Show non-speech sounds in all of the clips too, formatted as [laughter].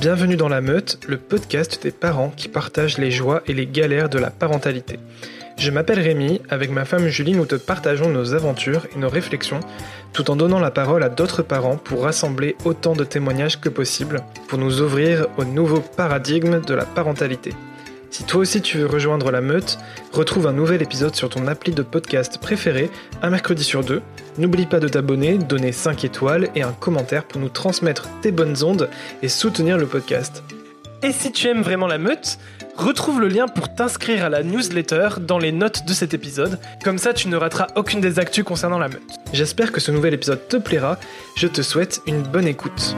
Bienvenue dans La Meute, le podcast des parents qui partagent les joies et les galères de la parentalité. Je m'appelle Rémi, avec ma femme Julie, nous te partageons nos aventures et nos réflexions, tout en donnant la parole à d'autres parents pour rassembler autant de témoignages que possible, pour nous ouvrir au nouveau paradigme de la parentalité. Si toi aussi tu veux rejoindre la meute, retrouve un nouvel épisode sur ton appli de podcast préféré, un mercredi sur deux. N'oublie pas de t'abonner, donner 5 étoiles et un commentaire pour nous transmettre tes bonnes ondes et soutenir le podcast. Et si tu aimes vraiment la meute, retrouve le lien pour t'inscrire à la newsletter dans les notes de cet épisode, comme ça tu ne rateras aucune des actus concernant la meute. J'espère que ce nouvel épisode te plaira, je te souhaite une bonne écoute.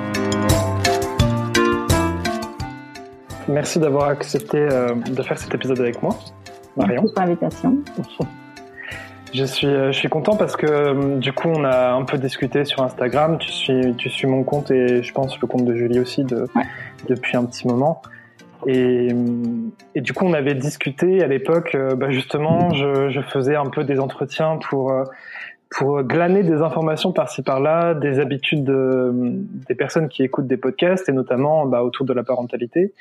Merci d'avoir accepté euh, de faire cet épisode avec moi, Marion. Merci pour l'invitation. [laughs] Je suis, euh, je suis content parce que euh, du coup on a un peu discuté sur Instagram. Tu suis, tu suis mon compte et je pense le compte de Julie aussi de, depuis un petit moment. Et, et, du coup on avait discuté à l'époque. Bah justement, je, je, faisais un peu des entretiens pour pour glaner des informations par-ci par-là, des habitudes de, des personnes qui écoutent des podcasts et notamment bah, autour de la parentalité.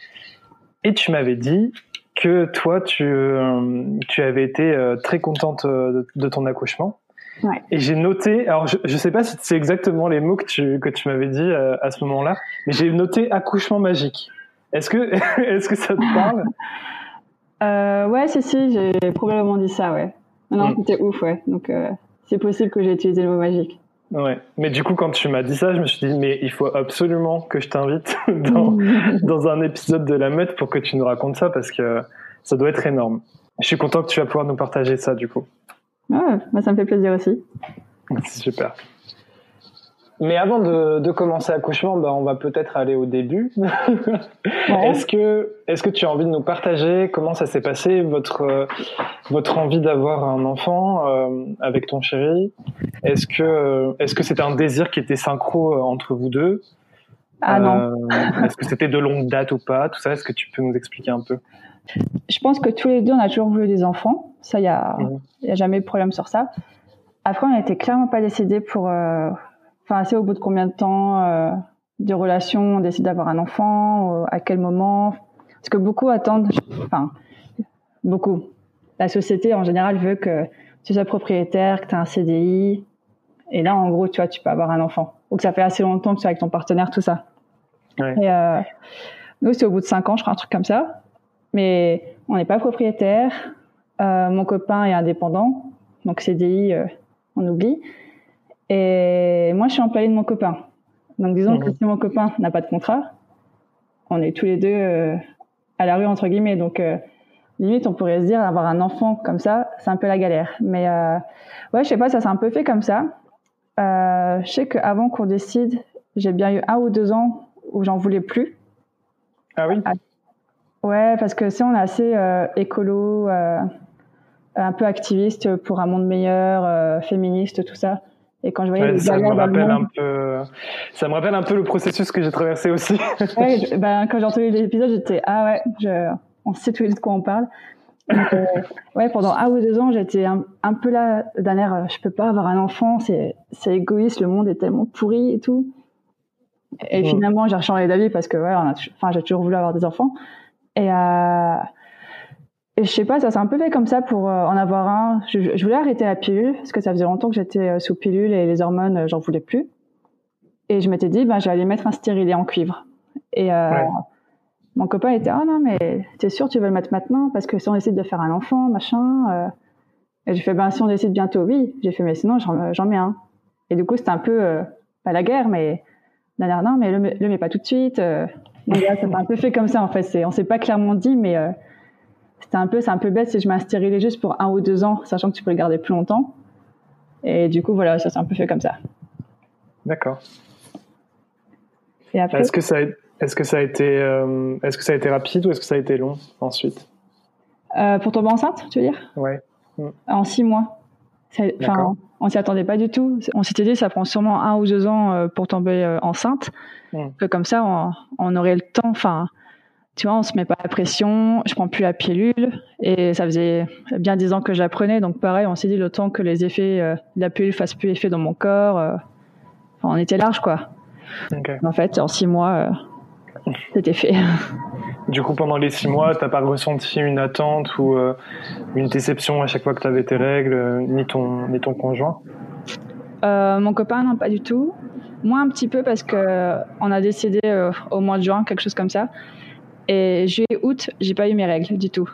Et tu m'avais dit que toi, tu, euh, tu avais été euh, très contente euh, de, ton accouchement. Ouais. Et j'ai noté, alors je ne sais pas si c'est exactement les mots que tu, que tu m'avais dit à ce moment-là, mais j'ai noté accouchement magique. Est-ce que, [laughs] est-ce que ça te parle? [laughs] Euh, Ouais, si, si, j'ai probablement dit ça, ouais. Non, mm. c'était ouf, ouais. Donc c'est possible que j'ai utilisé le mot magique. Ouais, mais du coup, quand tu m'as dit ça, je me suis dit, mais il faut absolument que je t'invite [laughs] dans, [laughs] dans un épisode de la meute pour que tu nous racontes ça parce que ça doit être énorme. Je suis content que tu vas pouvoir nous partager ça, du coup. Ah, bah ça me fait plaisir aussi. [laughs] Super. Mais avant de, de commencer l'accouchement, bah, on va peut-être aller au début. [laughs] est-ce que, est-ce que tu as envie de nous partager comment ça s'est passé votre votre envie d'avoir un enfant euh, avec ton chéri? Est-ce que est-ce que c'était un désir qui était synchro euh, entre vous deux? Ah non. Euh, est-ce que c'était de longue date ou pas? Tout ça, est-ce que tu peux nous expliquer un peu? Je pense que tous les deux, on a toujours voulu des enfants. Ça, il y a, mhm. y a jamais de problème sur ça. Après, on n'était clairement pas décidé pour Enfin, c'est au bout de combien de temps euh, de relation on décide d'avoir un enfant, euh, à quel moment? Parce que beaucoup attendent, enfin, beaucoup. La société en général veut que tu sois propriétaire, que tu as un CDI. Et là, en gros, tu vois, tu peux avoir un enfant. Donc, ça fait assez longtemps que tu es avec ton partenaire, tout ça. Ouais. Et euh, nous, c'est au bout de cinq ans, je crois, un truc comme ça. Mais on n'est pas propriétaire. Euh, mon copain est indépendant. Donc, CDI, euh, on oublie. Et moi, je suis employée de mon copain. Donc, disons que mhm. si mon copain n'a pas de contrat, on est tous les deux euh, à la rue, entre guillemets. Donc, euh, limite, on pourrait se dire, avoir un enfant comme ça, c'est un peu la galère. Mais euh, ouais, je sais pas, ça s'est un peu fait comme ça. Je sais qu'avant qu'on décide, j'ai bien eu un ou deux ans où j'en voulais plus. Ah oui? Ah, Ouais, parce que si on est assez écolo, un peu activiste pour un monde meilleur, féministe, tout ça. Et quand je voyais les ça me rappelle un peu, ça me rappelle un peu le processus que j'ai traversé aussi. ouais, ben, quand j'ai entendu l'épisode, j'étais ah ouais, je, on sait tous les deux de quoi on parle. Donc, euh, [laughs] ouais, pendant un ou deux ans, j'étais un, un, peu là d'un air, euh, je peux pas avoir un enfant, c'est c'est égoïste, le monde est tellement pourri et tout. Et finalement, j'ai changé d'avis parce que ouais, enfin, j'ai toujours voulu avoir des enfants. Et euh, et je sais pas, ça s'est un peu fait comme ça pour euh, en avoir un. Je, je, voulais arrêter la pilule parce que ça faisait longtemps que j'étais euh, sous pilule et les hormones, euh, j'en voulais plus. Et je m'étais dit, ben, j'allais mettre un stérilet en cuivre. Et mon copain était, oh non, mais t'es sûr tu veux le mettre maintenant? Parce que si on décide de faire un enfant, machin. Et j'ai fait, ben si on décide bientôt, oui. J'ai fait, mais sinon j'en mets un. Et du coup, c'était un peu pas la guerre, mais non, mais le, le mets pas tout de suite. donc là, ça un peu fait comme ça en fait. On s'est pas clairement dit, mais c'était un peu, c'est un peu bête si je m'instérilisais juste pour un ou deux ans, sachant que tu peux le garder plus longtemps. Et du coup, voilà, ça s'est un peu fait comme ça. D'accord. Est-ce que ça, a, est-ce que ça a été, euh, est-ce que ça a été rapide ou est-ce que ça a été long ensuite? Euh, Pour tomber enceinte, tu veux dire? Ouais. Mm. En six mois. Enfin, on s'y attendait pas du tout. On s'était dit, ça prend sûrement un ou deux ans euh, pour tomber enceinte. Mm. Que comme ça, on, on, aurait le temps. Enfin, tu vois, on se met pas la pression, je prends plus la pilule et ça faisait bien dix ans que j'apprenais, donc pareil, on s'est dit le temps que les effets euh, de la pilule fassent plus effet dans mon corps, euh, on était large quoi. En fait, en six mois, euh, c'était fait. [laughs] Du coup, pendant les six mois, t'as pas ressenti une attente ou une déception à chaque fois que tu avais tes règles, ni ton, ni ton conjoint? Mon copain, non, pas du tout. Moi, un petit peu parce que on a décidé au mois de juin, quelque chose comme ça. Et juillet, août, j'ai pas eu mes règles du tout.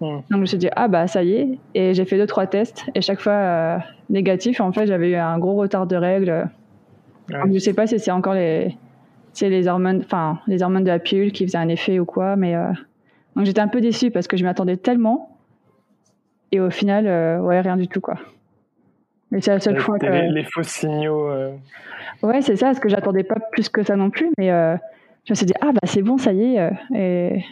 Hmm. Donc je me suis dit ah bah ça y est et j'ai fait deux trois tests et chaque fois négatif en fait j'avais eu un gros retard de règles. Je je sais pas si c'est encore les c'est les hormones, enfin les hormones de la pilule qui faisaient un effet ou quoi. Mais euh, donc j'étais un peu déçue parce que je m'attendais tellement et au final, euh, ouais, rien du tout quoi. Mais c'est la seule fois que les, faux signaux. Euh. Ouais, c'est ça, parce que j'attendais pas plus que ça non plus, mais je me suis dit ah bah c'est bon, ça y est, et,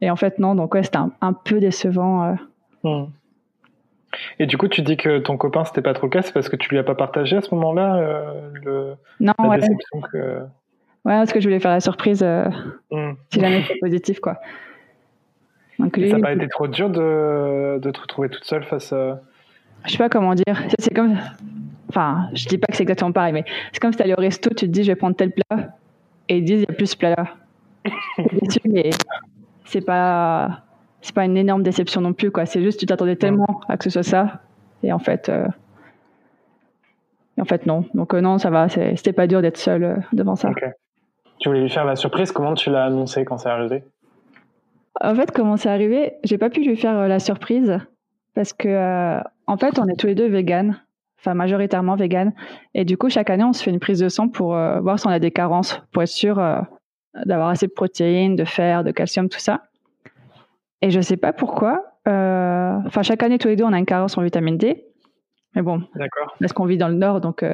et en fait non, donc ouais, c'était un, peu décevant. Hmm. Et du coup, tu dis que ton copain, c'était pas trop le cas, c'est parce que tu lui as pas partagé à ce moment-là le, non, la déception que. Ouais, parce que je voulais faire la surprise euh, mm. si jamais c'est positif, quoi. Donc, ça n'a pas été trop dur de, de, te retrouver toute seule face à. Je sais pas comment dire. C'est comme. Enfin, je dis pas que c'est exactement pareil, mais c'est comme si tu allais au resto, tu te dis je vais prendre tel plat, et ils disent il y a plus ce plat-là. [laughs] mais c'est pas. C'est pas une énorme déception non plus, quoi. C'est juste tu t'attendais tellement à que ce soit ça, et en fait. Euh, et en fait, non. Donc, euh, non, ça va. C'était pas dur d'être seule devant ça. Tu voulais lui faire la surprise, comment tu l'as annoncé quand c'est arrivé? En fait, comment c'est arrivé, j'ai pas pu lui faire euh, la surprise parce que euh, en fait, on est tous les deux véganes, enfin majoritairement véganes, et du coup chaque année on se fait une prise de sang pour euh, voir si on a des carences, pour être sûr d'avoir assez de protéines, de fer, de calcium, tout ça. Et je sais pas pourquoi. Enfin, chaque année tous les deux on a une carence en vitamine D. Mais bon, parce qu'on vit dans le nord, donc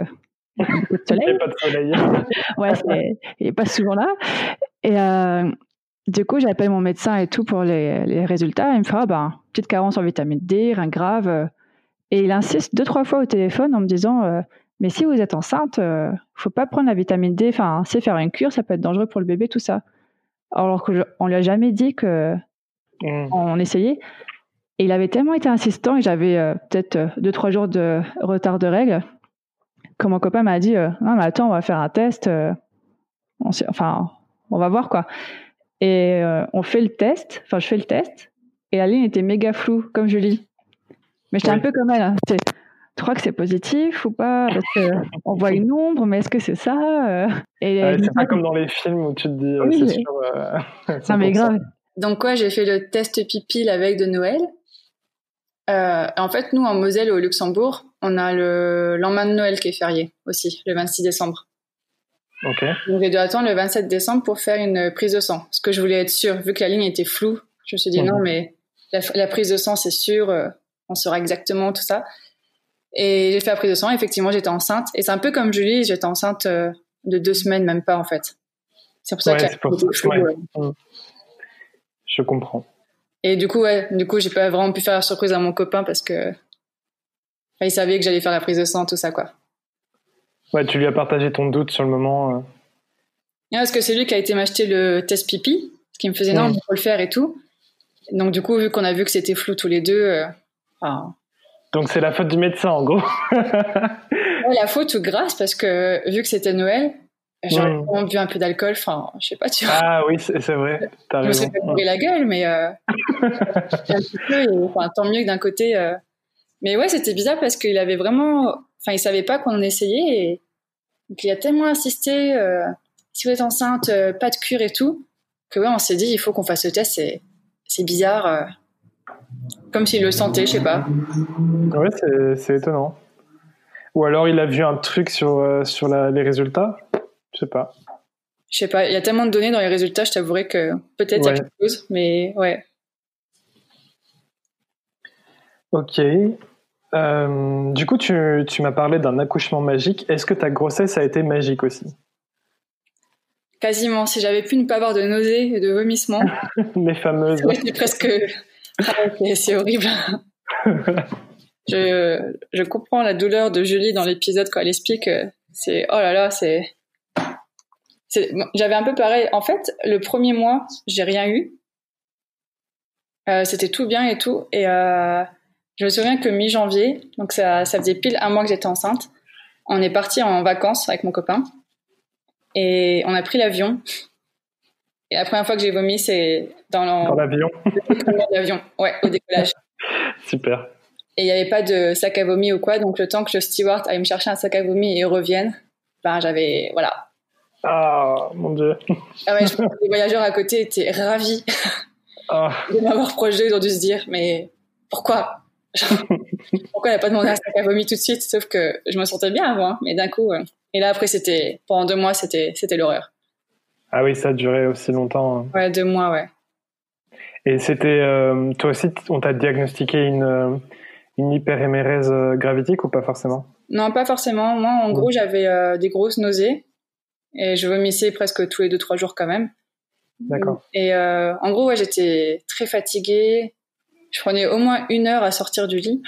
il n'y a pas de soleil. [laughs] ouais, il n'est pas souvent là. Et euh, du coup, j'appelle mon médecin et tout pour les, les résultats. Il me fait ah, ben, petite carence en vitamine D, rien grave. Et il insiste deux, trois fois au téléphone en me disant euh, Mais si vous êtes enceinte, il euh, ne faut pas prendre la vitamine D. Enfin, c'est faire une cure, ça peut être dangereux pour le bébé, tout ça. Alors qu'on ne lui a jamais dit que mmh. on essayait. Et il avait tellement été insistant et j'avais peut-être deux, trois jours de retard de règles quand mon copain m'a dit euh, non mais attends on va faire un test euh, on enfin on va voir quoi et euh, on fait le test enfin je fais le test et la ligne était méga floue comme Julie mais j'étais un peu comme elle hein. tu crois que c'est positif ou pas? Parce que on voit une ombre mais est-ce que c'est ça et c'est pas comme dans les films où tu te dis c'est sûr [laughs] ça mais grave donc quoi j'ai fait le test pipi la veille de Noël en fait nous en Moselle au Luxembourg on a le lendemain de Noël qui est férié aussi, le 26 décembre. Ok. Donc j'ai dû attendre le 27 décembre pour faire une prise de sang. Parce que je voulais être sûre, vu que la ligne était floue, je me suis dit non, mais la, prise de sang, c'est sûr, euh, on saura exactement tout ça. Et j'ai fait la prise de sang, effectivement, j'étais enceinte. Et c'est un peu comme Julie, j'étais enceinte euh, de deux semaines, même pas en fait. C'est pour ça que mm. Je comprends. Et du coup, ouais, du coup, j'ai pas vraiment pu faire la surprise à mon copain parce que il savait que j'allais faire la prise de sang, tout ça, quoi. Ouais, tu lui as partagé ton doute sur le moment. Euh. parce que c'est lui qui a été m'acheter le test pipi, ce qui me faisait non, il faut le faire et tout. Donc du coup, vu qu'on a vu que c'était flou tous les deux, euh, donc c'est la faute du médecin en gros. [laughs] la faute ou grâce parce que vu que c'était Noël, j'aurais mmh. bu un peu d'alcool, enfin je sais pas, tu vois. Ah oui, c'est vrai. As je me fait la gueule, mais euh, [laughs] un petit peu, enfin, tant mieux que d'un côté. Euh, mais ouais, c'était bizarre parce qu'il avait vraiment, enfin, il savait pas qu'on essayait et donc, il a tellement insisté, euh, si vous êtes enceinte, euh, pas de cure et tout, que ouais, on s'est dit, il faut qu'on fasse le test. C'est, c'est bizarre, comme s'il le sentait, je sais pas. Ouais, c'est, étonnant. Ou alors il a vu un truc sur sur la, les résultats, je sais pas. Je sais pas, il y a tellement de données dans les résultats, je t'avouerais que peut-être il y a quelque chose, mais ouais. Ok. Euh, du coup, tu, m'as parlé d'un accouchement magique. Est-ce que ta grossesse a été magique aussi? Quasiment. Si j'avais pu ne pas avoir de nausées et de vomissements. [laughs] Les fameuses. C'est presque. C'est horrible. je, comprends la douleur de Julie dans l'épisode quand elle explique. C'est oh là là, c'est. J'avais un peu pareil. En fait, le premier mois, j'ai rien eu. Euh, c'était tout bien et tout. Et euh, je me souviens que mi-janvier, donc ça faisait pile un mois que j'étais enceinte, on est parti en vacances avec mon copain et on a pris l'avion. Et la première fois que j'ai vomi, c'est dans l'avion. [laughs] l'avion, ouais, au décollage. Super. Et il n'y avait pas de sac à vomi ou quoi, donc le temps que le steward aille me chercher un sac à vomi et revienne, ben j'avais, voilà. Ah, mon dieu. Ah ouais, je pense que les voyageurs à côté étaient ravis [laughs] ah. de m'avoir projeté. Ils ont dû se dire, mais pourquoi? [laughs] Pourquoi elle n'a pas demandé un sac à vomi tout de suite? Sauf que je me sentais bien avant, hein, mais d'un coup. Et là, après, c'était pendant deux mois, c'était c'était l'horreur. Ah oui, ça a duré aussi longtemps. Hein. Ouais, deux mois, ouais. Et c'était euh, toi aussi, on t'a diagnostiqué une euh, une hyperémérèse euh, gravitique ou pas forcément? Non, pas forcément. Moi, en gros, j'avais des grosses nausées et je vomissais presque tous les deux trois jours quand même. D'accord. Et en gros, ouais, j'étais très fatiguée. Je prenais au moins une heure à sortir du lit.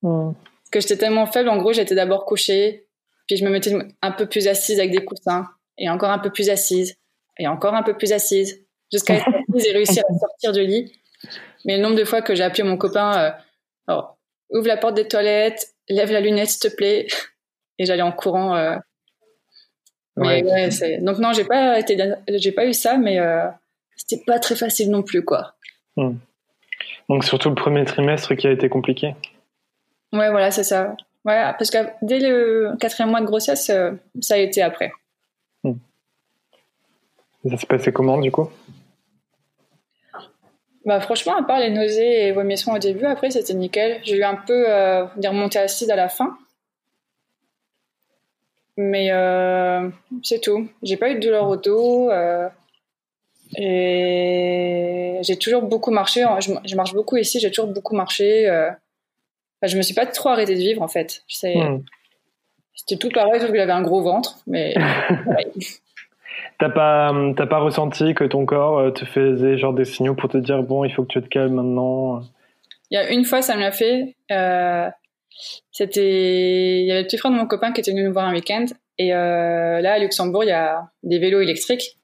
Parce que j'étais tellement faible. En gros, j'étais d'abord couchée, puis je me mettais un peu plus assise avec des coussins, et encore un peu plus assise, et encore un peu plus assise, jusqu'à être [laughs] [laughs] et réussir à sortir du lit. Mais le nombre de fois que j'ai appelé mon copain, euh, ouvre la porte des toilettes, lève la lunette, s'il te plaît, et j'allais en courant. Euh. Mais ouais. donc non, j'ai pas été, j'ai pas eu ça, mais euh, c'était pas très facile non plus, quoi. Hmm. Donc surtout le premier trimestre qui a été compliqué. Ouais, voilà, c'est ça. Ouais, parce que dès le quatrième mois de grossesse, ça a été après. Hmm. ça s'est passé comment du coup? Bah franchement, à part les nausées et vomissements au début, après c'était nickel. J'ai eu un peu euh, des remontées acides à la fin. Mais euh, c'est tout. J'ai pas eu de douleur au dos. Euh, et j'ai toujours beaucoup marché. Je, marche beaucoup ici, j'ai toujours beaucoup marché. Euh, enfin, je me suis pas trop arrêtée de vivre en fait. Hmm. C'était tout pareil, sauf que j'avais un gros ventre. Mais [laughs] T'as pas, t'as pas ressenti que ton corps euh, te faisait genre des signaux pour te dire bon, il faut que tu te calmes maintenant Il y a une fois, ça me l'a fait. Euh, c'était, il y avait le petit frère de mon copain qui était venu nous voir un week-end. Et euh, là, à Luxembourg, il y a des vélos électriques.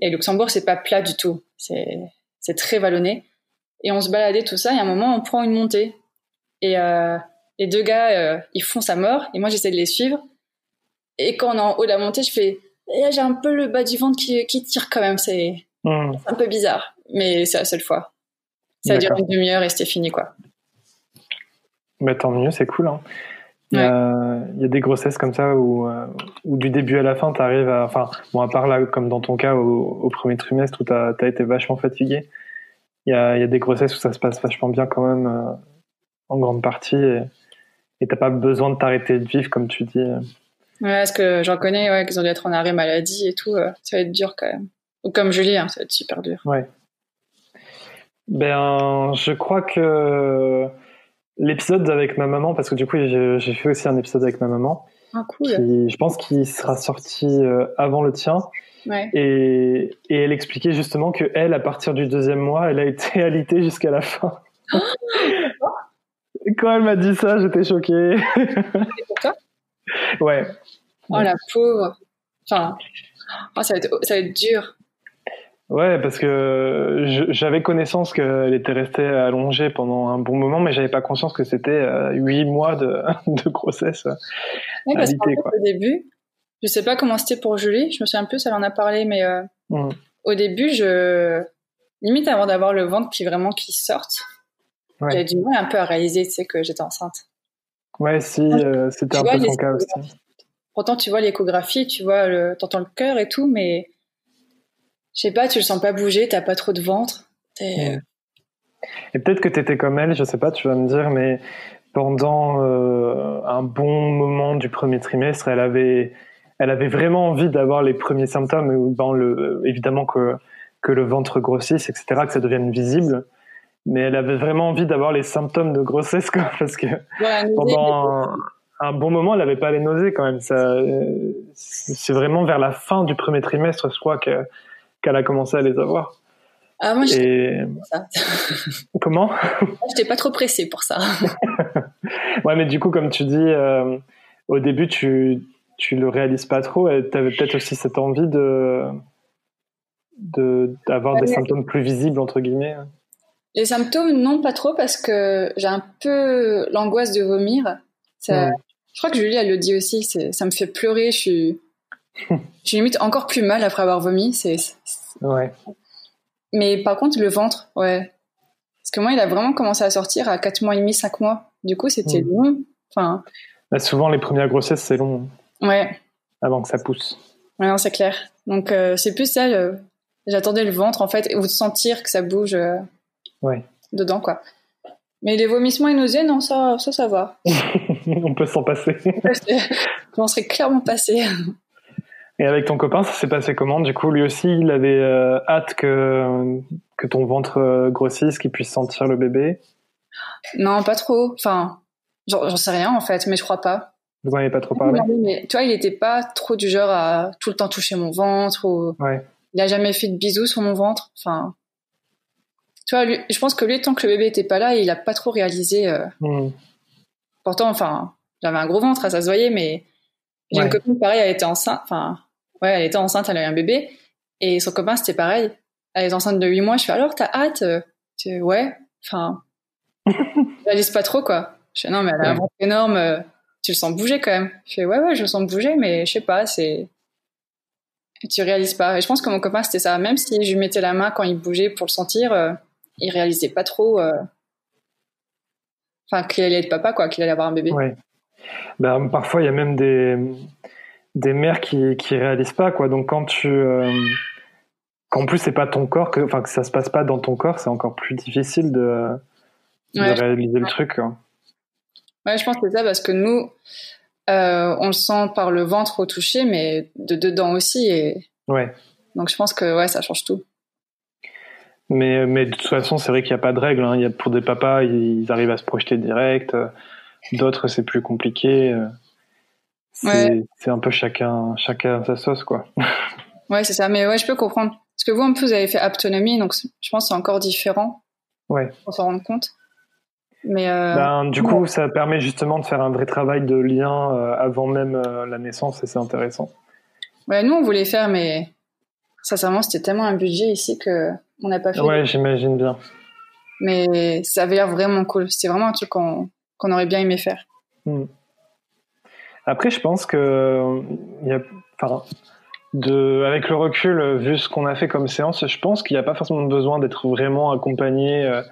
Et Luxembourg, c'est pas plat du tout. C'est, c'est très vallonné. Et on se baladait tout ça. Et à un moment, on prend une montée. Et euh, les deux gars, euh, ils foncent à mort. Et moi, j'essaie de les suivre. Et quand on est en haut de la montée, je fais, j'ai un peu le bas du ventre qui, qui tire quand même. C'est, hmm. un peu bizarre. Mais c'est la seule fois. Ça a duré une demi-heure et c'était fini, quoi. Bah, tant mieux, c'est cool. Hein. Il, y a, des grossesses comme ça où, euh, où du début à la fin, tu arrives à. Enfin, bon, à part là, comme dans ton cas, au, premier trimestre où tu as, été vachement fatigué, il y a, y a, des grossesses où ça se passe vachement bien quand même, euh, en grande partie, et t'as pas besoin de t'arrêter de vivre, comme tu dis. Ouais, parce que j'en connais, ouais, qu'ils ont dû être en arrêt maladie et tout, euh, ça va être dur quand même. Ou comme Julie, hein, ça va être super dur. Ouais. Ben, je crois que l'épisode avec ma maman, parce que du coup, j'ai fait aussi un épisode avec ma maman. Ah, cool. je pense qu'il sera sorti euh, avant le tien. Ouais. Et, et, elle expliquait justement que elle, à partir du deuxième mois, elle a été [laughs] alitée jusqu'à la fin. [gasps] Quand elle m'a dit ça, j'étais choquée. pour toi? Ouais. Oh la pauvre. Enfin, oh, ça, va être, ça va être dur. Ouais, parce que j'avais connaissance qu'elle était restée allongée pendant un bon moment, mais j'avais pas conscience que c'était euh, huit mois de, [laughs] de grossesse. Ouais, parce qu'au début, je sais pas comment c'était pour Julie, je me souviens plus, elle en a parlé, mais euh, mmh. au début, je limite avant d'avoir le ventre qui vraiment qui sorte, j'avais du mal un peu à réaliser, tu sais, que j'étais enceinte. Ouais, si, euh, c'était un peu ton cas aussi. Pourtant, tu vois l'échographie, tu vois, le, t'entends le cœur et tout, mais je sais pas, tu le sens pas bouger, t'as pas trop de ventre. Et peut-être que t'étais comme elle, je sais pas, tu vas me dire, mais pendant euh, un bon moment du premier trimestre, elle avait, elle avait vraiment envie d'avoir les premiers symptômes, dans le, évidemment que, que le ventre grossisse, etc., que ça devienne visible. Mais elle avait vraiment envie d'avoir les symptômes de grossesse, quoi, parce que pendant un, bon moment, elle n'avait pas les nausées quand même. Ça, c'est vraiment vers la fin du premier trimestre, je crois, que qu'elle a commencé à les avoir. Ah, moi, Et... ça. Comment? [laughs] Je n'étais pas trop pressée pour ça. [laughs] ouais, mais du coup, comme tu dis, euh, au début, tu tu le réalises pas trop. Tu avais peut-être aussi cette envie de d'avoir des symptômes plus visibles entre guillemets. Les symptômes, non, pas trop, parce que j'ai un peu l'angoisse de vomir. Ça, Je crois que Julie, elle le dit aussi, ça me fait pleurer. Je suis, [laughs] je limite encore plus mal après avoir vomi. C'est, Ouais. Mais par contre, le ventre, ouais. Parce que moi, il a vraiment commencé à sortir à 4 mois et demi, 5 mois. Du coup, c'était Mm. long. Enfin, Bah, souvent, les premières grossesses, c'est long ouais. avant que ça pousse. Ouais, non, c'est clair. Donc, euh, c'est plus ça. le- J'attendais le ventre, en fait, ou de sentir que ça bouge euh, Ouais. dedans, quoi. Mais les vomissements et nausées, non, ça, ça, ça va. [laughs] On peut s'en passer. [laughs] Je m'en serais clairement passé. Et avec ton copain, ça s'est passé comment? Du coup, lui aussi, il avait euh, hâte que, que ton ventre euh, grossisse, qu'il puisse sentir le bébé? Non, pas trop. Enfin, j'en sais rien, en fait, mais je crois pas. Vous en avez pas trop parlé? Non, mais tu vois, il était pas trop du genre à tout le temps toucher mon ventre ou Ouais. il a jamais fait de bisous sur mon ventre. Enfin, tu vois, lui, je pense que lui, tant que le bébé était pas là, il a pas trop réalisé. euh, Hmm. Pourtant, enfin, j'avais un gros ventre, ça se voyait, mais j'ai Ouais. une copine pareil, elle était enceinte. Enfin, ouais, elle était enceinte, elle avait un bébé et son copain c'était pareil. Elle est enceinte de 8 mois. Je fais alors, t'as hâte euh Tu fais, Ouais. Enfin, [laughs] je réalise pas trop quoi. Je fais non, mais elle a un ventre énorme. euh, tu le sens bouger quand même. Je fais ouais, ouais, je le sens bouger, mais je sais pas, c'est. Tu réalises pas. Et je pense que mon copain c'était ça. Même si je lui mettais la main quand il bougeait pour le sentir, euh, il réalisait pas trop. euh, Enfin, qu'il allait être papa, quoi, qu'il allait avoir un bébé. Ouais. Ben, parfois, il y a même des, des mères qui, qui réalisent pas, quoi. Donc, quand tu. euh, qu'en plus, c'est pas ton corps, que, enfin, que ça se passe pas dans ton corps, c'est encore plus difficile de, de Ouais. réaliser le truc, quoi. Ouais, je pense que c'est ça parce que nous, euh, on le sent par le ventre au toucher, mais de dedans aussi. Et Ouais. donc, je pense que ouais, ça change tout. Mais, mais de toute façon, c'est vrai qu'il n'y a pas de règle. Hein. Il y a, pour des papas, ils arrivent à se projeter direct. D'autres, c'est plus compliqué. C'est Ouais. un peu chacun, chacun sa sauce, quoi. [laughs] Ouais, c'est ça. Mais ouais, je peux comprendre. Parce que vous, en plus, vous avez fait aptonomie, donc je pense que c'est encore différent. Ouais. Pour s'en rendre compte. Mais euh, Ben, du coup, ça permet justement de faire un vrai travail de lien euh, avant même euh, la naissance et c'est intéressant. ouais, nous, on voulait faire, mais sincèrement, c'était tellement un budget ici que on n'a pas fait. Ouais, j'imagine bien. Mais ça avait l'air vraiment cool. C'était vraiment un truc qu'on aurait bien aimé faire. Hmm. Après, je pense que y a, enfin, de, avec le recul, vu ce qu'on a fait comme séance, je pense qu'il n'y a pas forcément besoin d'être vraiment accompagné euh,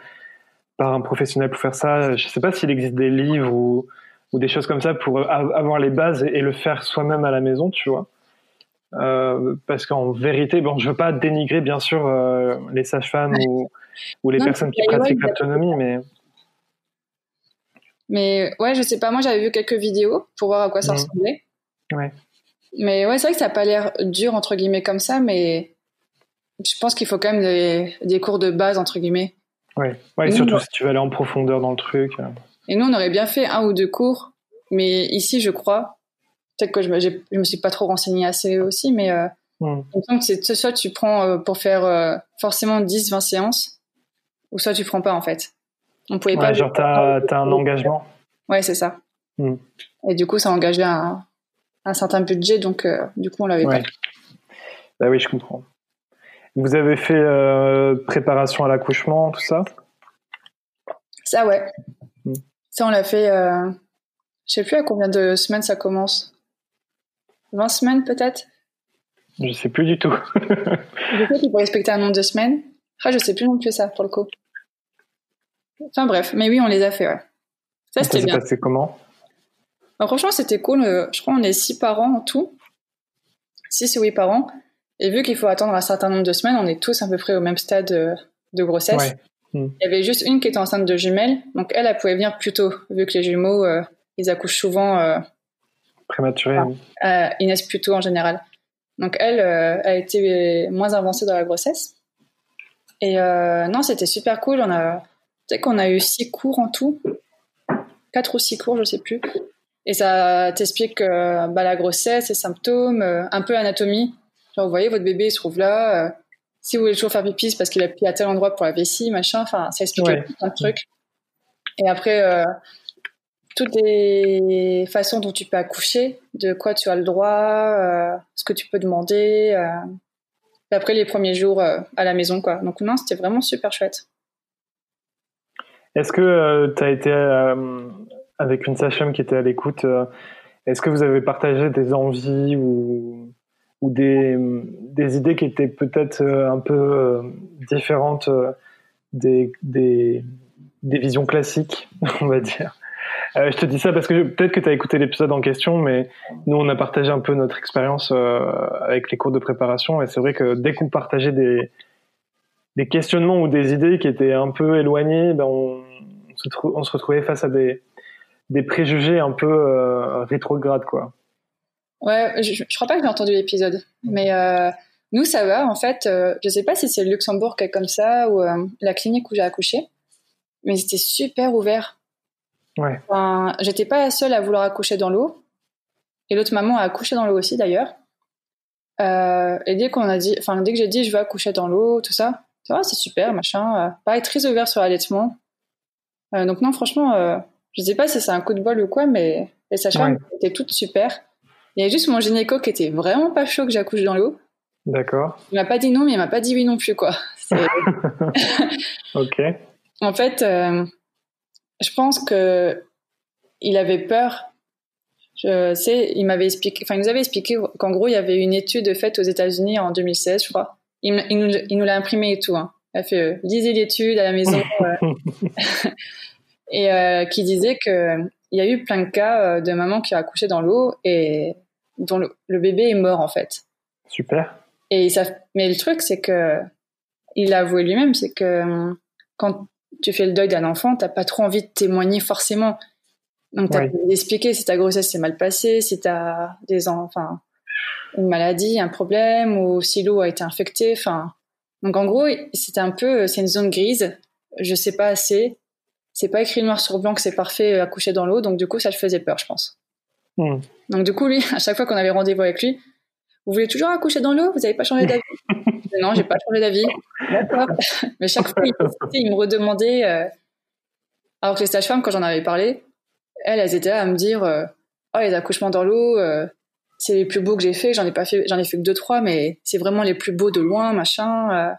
par un professionnel pour faire ça. Je ne sais pas s'il existe des livres ou, ou des choses comme ça pour av- avoir les bases et, et le faire soi-même à la maison, tu vois. Euh, parce qu'en vérité, bon, je veux pas dénigrer bien sûr euh, les sages-femmes ou, ou les Non, personnes qui pratiquent l'autonomie, mais Mais ouais, je sais pas. Moi, j'avais vu quelques vidéos pour voir à quoi ça Mhm. ressemblait. Ouais. Mais ouais, c'est vrai que ça n'a pas l'air dur, entre guillemets, comme ça, mais je pense qu'il faut quand même des, des cours de base, entre guillemets. ouais, ouais, et surtout si tu veux aller en profondeur dans le truc. euh. Et nous, on aurait bien fait un ou deux cours, mais ici, je crois, peut-être que je me, je me suis pas trop renseignée assez aussi, mais euh, semble que c'est soit tu prends euh, pour faire euh, forcément 10, 20 séances, ou soit tu prends pas, en fait. On pouvait pas. Genre t'as as un engagement. Ouais, c'est ça. Hmm. Et du coup, ça engageait un, un certain budget, donc euh, du coup, on l'avait Ouais. pas. Bah oui, je comprends. Vous avez fait euh, préparation à l'accouchement, tout ça? Ça, ouais. Hmm. Ça, on l'a fait. Euh, je sais plus à combien de semaines ça commence. 20 semaines peut-être? Je sais plus du tout. Je sais qu'il faut respecter un nombre de semaines? Ah, je sais plus non plus ça pour le coup. Enfin bref, mais oui, on les a fait, ouais. Ça, Ça c'était s'est bien. passé comment? Alors, franchement, c'était cool. Euh, Je crois qu'on est six parents en tout. Six ou huit parents. Et vu qu'il faut attendre un certain nombre de semaines, on est tous à peu près au même stade euh, de grossesse. Ouais. Hmm. Il y avait juste une qui était enceinte de jumelles. Donc, elle, elle pouvait venir plus tôt, vu que les jumeaux, euh, ils accouchent souvent, euh, Prématuré oui. euh, ils naissent plus tôt en général. Donc, elle euh, a été moins avancée dans la grossesse. Et euh, non, c'était super cool. On a, qu'on a eu six cours en tout. Quatre ou six cours, je sais plus. Et ça t'explique euh, bah, la grossesse, les symptômes, euh, un peu l'anatomie. Genre, vous voyez, votre bébé il se trouve là. euh, si vous voulez toujours faire pipi, c'est parce qu'il a pied à tel endroit pour la vessie, machin. Enfin, ça explique Ouais. plein de trucs. Et après, euh, toutes les façons dont tu peux accoucher, de quoi tu as le droit, euh, ce que tu peux demander. euh, après les premiers jours euh, à la maison, quoi. Donc non, c'était vraiment super chouette. Est-ce que tu as été avec une sage-femme qui était à l'écoute Est-ce que vous avez partagé des envies ou, ou ou des, des idées qui étaient peut-être un peu différentes des, des, des visions classiques, [laughs] on va dire? Euh, je te dis ça parce que peut-être que tu as écouté l'épisode en question, mais nous, on a partagé un peu notre expérience euh, avec les cours de préparation. Et c'est vrai que dès qu'on partageait des, questionnements ou des idées qui étaient un peu éloignées, ben on, se retrouvait face à des, préjugés un peu euh, rétrogrades. Quoi. Ouais, je, je crois pas que j'ai entendu l'épisode. Mais nous, ça va. En fait, je sais pas si c'est le Luxembourg qui est comme ça ou la clinique où j'ai accouché. Mais c'était super ouvert Ouais. Enfin, j'étais pas la seule à vouloir accoucher dans l'eau. Et l'autre maman a accouché dans l'eau aussi d'ailleurs. Euh, et dès qu'on a dit, enfin dès que j'ai dit je veux accoucher dans l'eau, tout ça, c'est super, machin. Euh, pareil, très ouvert sur l'allaitement. Euh, donc non, franchement, euh, je sais pas si c'est un coup de bol ou quoi, mais les sages-femmes ouais. étaient toutes super. Il y a juste mon gynéco qui était vraiment pas chaud que j'accouche dans l'eau. D'accord. Il m'a pas dit non, mais il m'a pas dit oui non plus, quoi. [laughs] ok. En fait, je pense que il avait peur. Je sais, il m'avait expliqué, enfin, il nous avait expliqué qu'en gros, il y avait une étude faite aux États-Unis en 2016, je crois. Il, il nous, il nous l'a imprimé et tout. Hein. Il a fait euh, lisez l'étude à la maison [laughs] euh, [laughs] et euh, qui disait que il y a eu plein de cas euh, de mamans qui ont accouché dans l'eau et dont le, le, bébé est mort en fait. Super. Et mais le truc c'est que il a avoué lui-même, c'est que quand tu fais le deuil d'un enfant, t'as pas trop envie de témoigner forcément. Donc t'as ouais. d'expliquer si ta grossesse s'est mal passée, si t'as des enfin une maladie, un problème, ou si l'eau a été infectée. Enfin, donc en gros, c'est un peu, c'est une zone grise. Je sais pas assez. C'est pas écrit noir sur blanc que c'est parfait accoucher dans l'eau, donc du coup ça le faisait peur, je pense. Mm. Donc du coup lui, [laughs] à chaque fois qu'on avait rendez-vous avec lui, vous voulez toujours accoucher dans l'eau? Vous n'avez pas changé d'avis? Non, j'ai pas changé d'avis. D'accord. [laughs] Mais chaque fois, il, il me redemandait. Euh... Alors que les sages-femmes, quand j'en avais parlé, elles, elles étaient là à me dire euh, Oh, les accouchements dans l'eau, euh, c'est les plus beaux que j'ai fait. J'en ai pas fait, j'en ai fait que deux, trois, mais c'est vraiment les plus beaux de loin, machin. Euh.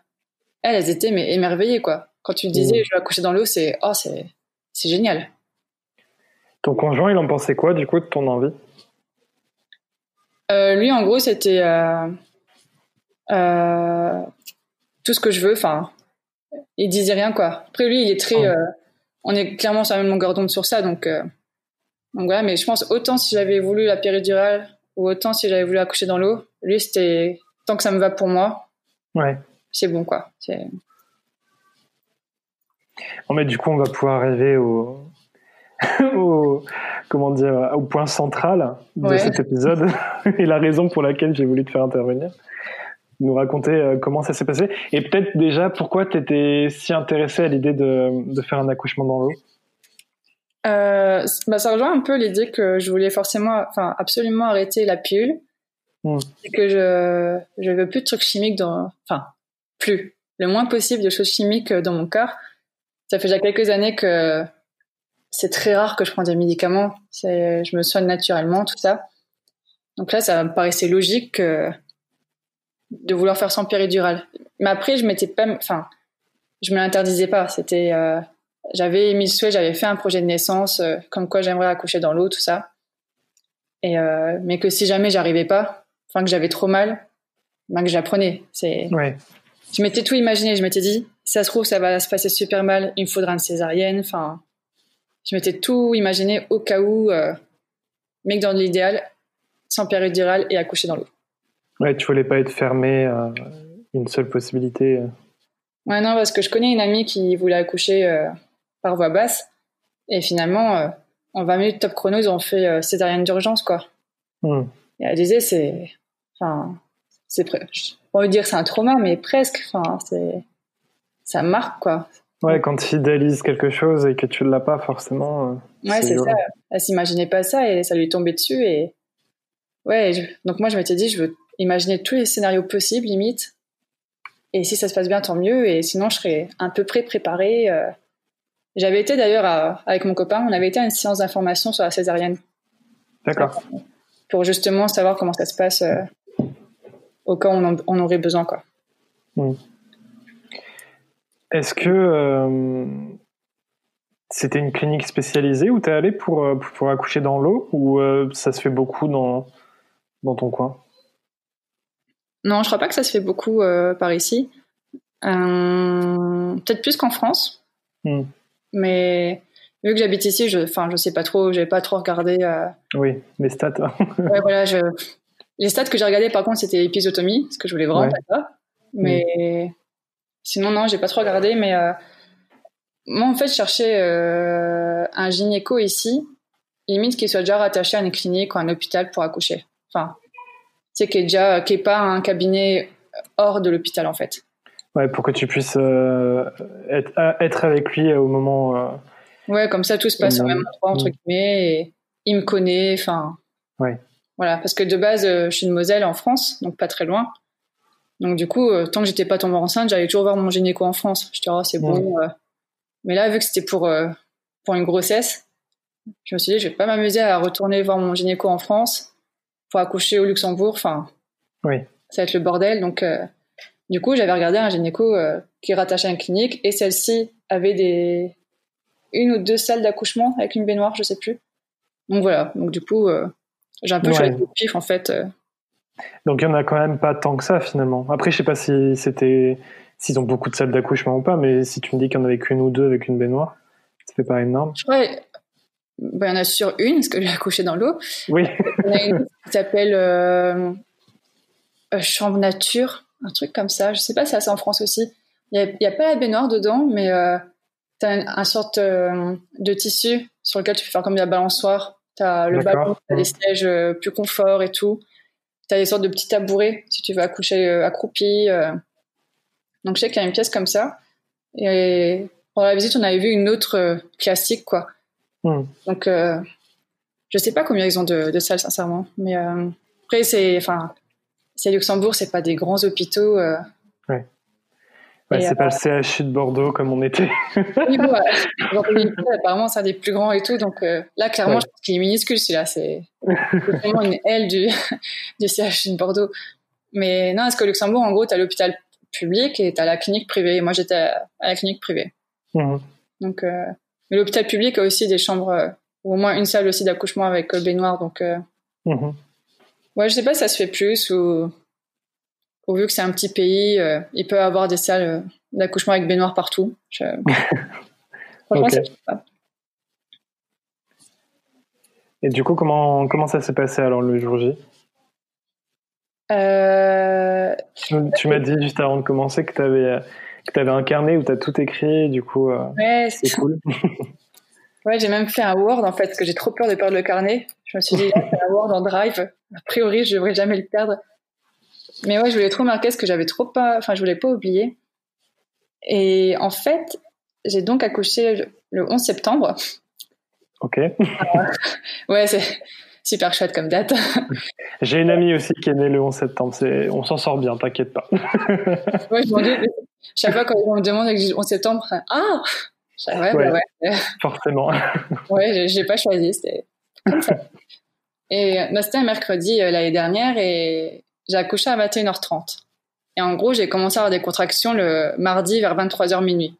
Elles, elles étaient mais émerveillées, quoi. Quand tu disais mmh. Je vais accoucher dans l'eau, c'est Oh, c'est, c'est génial. Ton conjoint, il en pensait quoi, du coup, de ton envie? Lui, en gros, c'était tout ce que je veux. Enfin, il disait rien quoi. Après, lui, il est très. Oh. on est clairement sur la même longueur d'onde sur ça, donc donc voilà. Mais je pense autant si j'avais voulu la péridurale ou autant si j'avais voulu accoucher dans l'eau, lui, c'était tant que ça me va pour moi. Ouais. C'est bon quoi. Bon, mais du coup, on va pouvoir arriver au, [laughs] au, comment dire, au point central de ouais. cet épisode [laughs] et la raison pour laquelle j'ai voulu te faire intervenir. Nous raconter euh, comment ça s'est passé et peut-être déjà pourquoi tu étais si intéressé à l'idée de, de, faire un accouchement dans l'eau? Euh, bah ça rejoint un peu l'idée que je voulais forcément, enfin absolument arrêter la pilule mm. et que je je veux plus de trucs chimiques dans, enfin plus, le moins possible de choses chimiques dans mon corps. Ça fait déjà quelques années que c'est très rare que je prends des médicaments. Je me soigne naturellement, tout ça. Donc là, ça me paraissait logique euh, de vouloir faire sans péridurale. Mais après, je m'étais pas, enfin, je me l'interdisais pas. C'était, euh, j'avais mis le souhait, j'avais fait un projet de naissance, euh, comme quoi j'aimerais accoucher dans l'eau, tout ça. Et euh, mais que si jamais j'arrivais pas, enfin que j'avais trop mal, ben que j'apprenais. C'est. Ouais. Je m'étais tout imaginé. Je m'étais dit, si ça se trouve, ça va se passer super mal. Il me faudra une césarienne. Enfin, je m'étais tout imaginé au cas où, euh, mais que dans l'idéal, sans péridurale et accoucher dans l'eau. Ouais, tu voulais pas être fermé à une seule possibilité. Ouais, non, parce que je connais une amie qui voulait accoucher euh, par voie basse, et finalement, euh, en 20 minutes top chrono, ils ont fait euh, césarienne d'urgence, quoi. Mm. Et elle disait, c'est, enfin, c'est, on veut dire c'est un trauma, mais presque, enfin, c'est, ça marque, quoi. Ouais, quand tu idéalises quelque chose et que tu ne l'as pas forcément. Euh, ouais, c'est ça. Elle s'imaginait pas ça et ça lui tombait dessus. Et ouais, je... donc moi je m'étais dit, je veux imaginer tous les scénarios possibles, limite. Et si ça se passe bien, tant mieux. Et sinon, je serais un peu près préparée. Euh... J'avais été d'ailleurs avec mon copain, on avait été à une séance d'information sur la césarienne. D'accord. Pour justement savoir comment ça se passe euh... au cas où on, en... on aurait besoin, quoi. Mmh. Est-ce que euh, c'était une clinique spécialisée où tu es allé pour, pour accoucher dans l'eau ou euh, ça se fait beaucoup dans, dans ton coin? Non, je crois pas que ça se fait beaucoup par ici. Peut-être plus qu'en France. Hmm. Mais vu que j'habite ici, je, enfin, je sais pas trop, j'ai pas trop regardé. Oui, les stats. [laughs] ouais, voilà, je, les stats que j'ai regardées, par contre, c'était épisotomie, parce que je voulais vraiment Mais sinon, non, j'ai pas trop regardé. Mais euh, moi, en fait, je cherchais euh, un gynéco ici, limite qui soit déjà rattaché à une clinique ou à un hôpital pour accoucher. Enfin, c'est qui est déjà, qui est pas un cabinet hors de l'hôpital, en fait. Ouais, pour que tu puisses euh, être, être, avec lui au moment. ouais, comme ça, tout se passe au même endroit, entre mm. guillemets, et il me connaît, enfin. Ouais. Voilà, parce que de base, euh, je suis de Moselle en France, donc pas très loin. Donc du coup, euh, tant que j'étais pas tombée enceinte, j'allais toujours voir mon gynéco en France. Je disais, oh, c'est bon. Euh. Mais là, vu que c'était pour, pour une grossesse, je me suis dit, je vais pas m'amuser à retourner voir mon gynéco en France pour accoucher au Luxembourg. Enfin, oui. ça va être le bordel. Donc, du coup, j'avais regardé un gynéco qui est rattaché à une clinique et celle-ci avait des une ou deux salles d'accouchement avec une baignoire, je sais plus. Donc voilà. Donc du coup, j'ai un peu choisi le pif en fait. Euh. Donc il y en a quand même pas tant que ça finalement. Après je sais pas si c'était s'ils ont beaucoup de salles d'accouchement ou pas, mais si tu me dis qu'il y en avait qu'une ou deux avec une baignoire, ça fait pas énorme. Ouais. Ben, il y en a sur une, parce que j'ai accouché dans l'eau. Oui. Il y en a une qui s'appelle euh, euh, Chambre Nature, un truc comme ça. Je sais pas si c'est en France aussi. Il n'y a, pas la baignoire dedans, mais euh, tu as un, sorte de tissu sur lequel tu peux faire comme de la balançoire T'as le ballon, t'as des sièges euh, plus confort et tout. T'as des sortes de petits tabourets si tu veux accoucher euh, accroupi. Euh. Donc je sais qu'il y a une pièce comme ça. Et pendant la visite, on avait vu une autre classique, quoi. Hmm. Donc je sais pas combien ils ont de, salles, sincèrement. Mais après, c'est, enfin, c'est Luxembourg, c'est pas des grands hôpitaux. Ouais. Ouais, c'est pas le CHU de Bordeaux comme on était. [laughs] oui, apparemment, c'est un des plus grands et tout. Donc euh, là, clairement, je pense qu'il est minuscule celui-là. C'est [laughs] vraiment une aile du, [laughs] du CHU de Bordeaux. Mais non, parce qu'au Luxembourg, en gros, tu as l'hôpital public et tu as la clinique privée. Moi, j'étais à, la clinique privée. Mhm. Donc, euh, mais l'hôpital public a aussi des chambres, euh, ou au moins une salle aussi d'accouchement avec baignoire. Donc, mhm. ouais, je sais pas si ça se fait plus ou vu que c'est un petit pays, euh, il peut avoir des salles euh, d'accouchement avec baignoire partout. [laughs] Franchement, Et du coup, comment, comment ça s'est passé alors le jour J? Euh, Tu, m'as dit juste avant de commencer que tu avais, que avais un carnet où tu as tout écrit, du coup, ouais, c'est cool. [laughs] ouais, j'ai même fait un Word en fait, parce que j'ai trop peur de perdre le carnet. Je me suis dit, c'est [laughs] un Word en Drive. A priori, je ne devrais jamais le perdre. Mais ouais, je voulais trop marquer ce que j'avais trop pas, enfin, je voulais pas oublier. Et en fait, j'ai donc accouché le 11 septembre. Ok. [laughs] ouais, c'est super chouette comme date. J'ai une amie aussi qui est née le 11 septembre. On s'en sort bien, t'inquiète pas. ouais, je m'en dis. Chaque fois quand on me demande 11 septembre, ah ouais, bah ouais, Forcément. [laughs] ouais, j'ai pas choisi. C'était comme ça. Et bah, c'était un mercredi euh, l'année dernière et j'ai accouché à 21h30. Et en gros, j'ai commencé à avoir des contractions le mardi vers 23h minuit.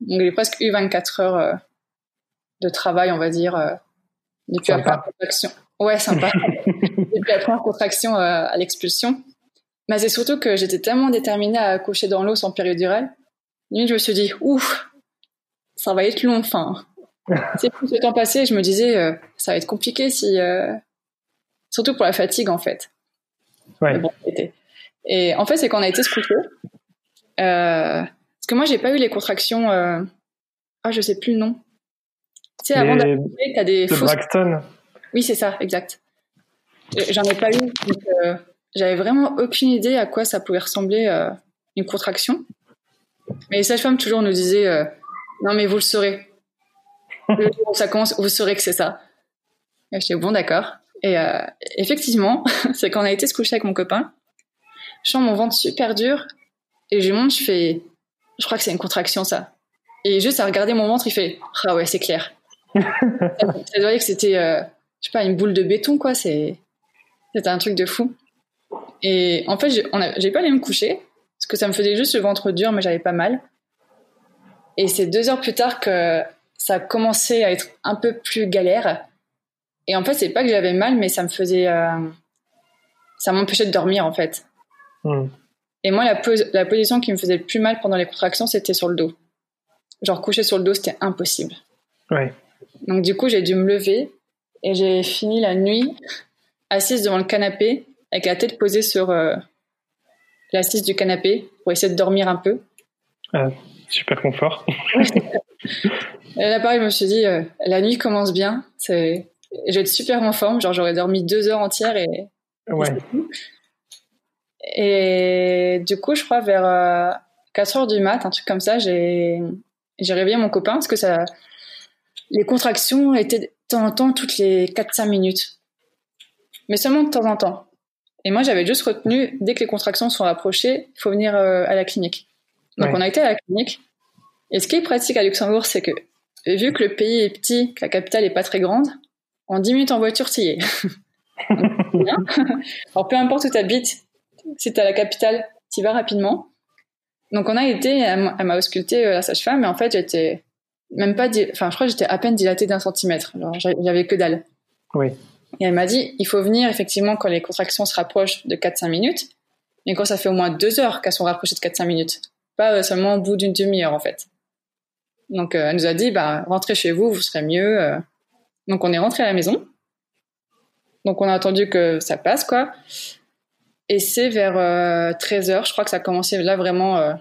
Donc j'ai presque eu 24 heures euh, de travail, on va dire, euh, depuis la première contraction. Ouais, sympa. [laughs] depuis la première contraction euh, à l'expulsion. Mais c'est surtout que j'étais tellement déterminée à accoucher dans l'eau sans péridurale. je me suis dit, ouf, ça va être long. Enfin, [laughs] c'est plus le temps passé, je me disais, ça va être compliqué si, surtout pour la fatigue en fait. Et en fait, c'est qu'on a été scoutés. Euh, parce que moi, j'ai pas eu les contractions. Euh... Ah, je sais plus le nom. Tu sais, avant d'accoucher, t'as des. fausses... Braxton. Oui, c'est ça, exact. J'en ai pas eu. Donc, euh, j'avais vraiment aucune idée à quoi ça pouvait ressembler euh, une contraction. Mais les sages-femmes toujours nous disaient euh, non, mais vous le saurez. [laughs] Le jour où ça commence, vous saurez que c'est ça. Et j'étais bon, d'accord. Et euh, effectivement, [laughs] c'est quand on a été se coucher avec mon copain, je sens mon ventre super dur et je monte, je fais, je crois que c'est une contraction ça. Et juste à regarder mon ventre, il fait, ah ouais, c'est clair. [laughs] ça, ça doit dire que c'était, je sais pas, une boule de béton quoi. C'est, c'était un truc de fou. Et en fait, j'ai pas allé me coucher parce que ça me faisait juste le ventre dur, mais j'avais pas mal. Et c'est deux heures plus tard que ça a commencé à être un peu plus galère. Et en fait, c'est pas que j'avais mal, mais ça me faisait, euh, ça m'empêchait de dormir en fait. Hmm. Et moi, la, la position qui me faisait le plus mal pendant les contractions, c'était sur le dos. Genre coucher sur le dos, c'était impossible. Ouais. Donc du coup, j'ai dû me lever et j'ai fini la nuit assise devant le canapé avec la tête posée sur euh, l'assise du canapé pour essayer de dormir un peu. Ah, super confort. [laughs] et là, pareil, je me suis dit, euh, la nuit commence bien. C'est, je vais être super en forme. Genre, j'aurais dormi deux heures entières et. Ouais. Et du coup, je crois vers 4 euh, heures du mat, un truc comme ça, j'ai j'ai réveillé mon copain parce que ça, les contractions étaient de temps en temps toutes les 4-5 minutes. Mais seulement de temps en temps. Et moi, j'avais juste retenu, dès que les contractions sont approchées, il faut venir euh, à la clinique. Donc, on a été à la clinique. Et ce qui est pratique à Luxembourg, c'est que, vu que le pays est petit, que la capitale est pas très grande, en 10 minutes en voiture, tu y es. [laughs] Alors, peu importe où tu habites, si tu à la capitale, tu y vas rapidement. Donc on a été, elle m'a ausculté euh, la sage-femme, mais en fait j'étais même pas, enfin je crois que j'étais à peine dilatée d'un centimètre. J'avais que dalle. Oui. Et elle m'a dit, il faut venir effectivement quand les contractions se rapprochent de 4-5 minutes, mais quand ça fait au moins deux heures qu'elles sont rapprochées de 4-5 minutes, pas euh, seulement au bout d'une demi-heure en fait. Donc euh, elle nous a dit, bah rentrez chez vous, vous serez mieux. Donc on est rentré à la maison. Donc on a attendu que ça passe quoi. Et c'est vers 13 euh, h je crois que ça a commencé là vraiment euh,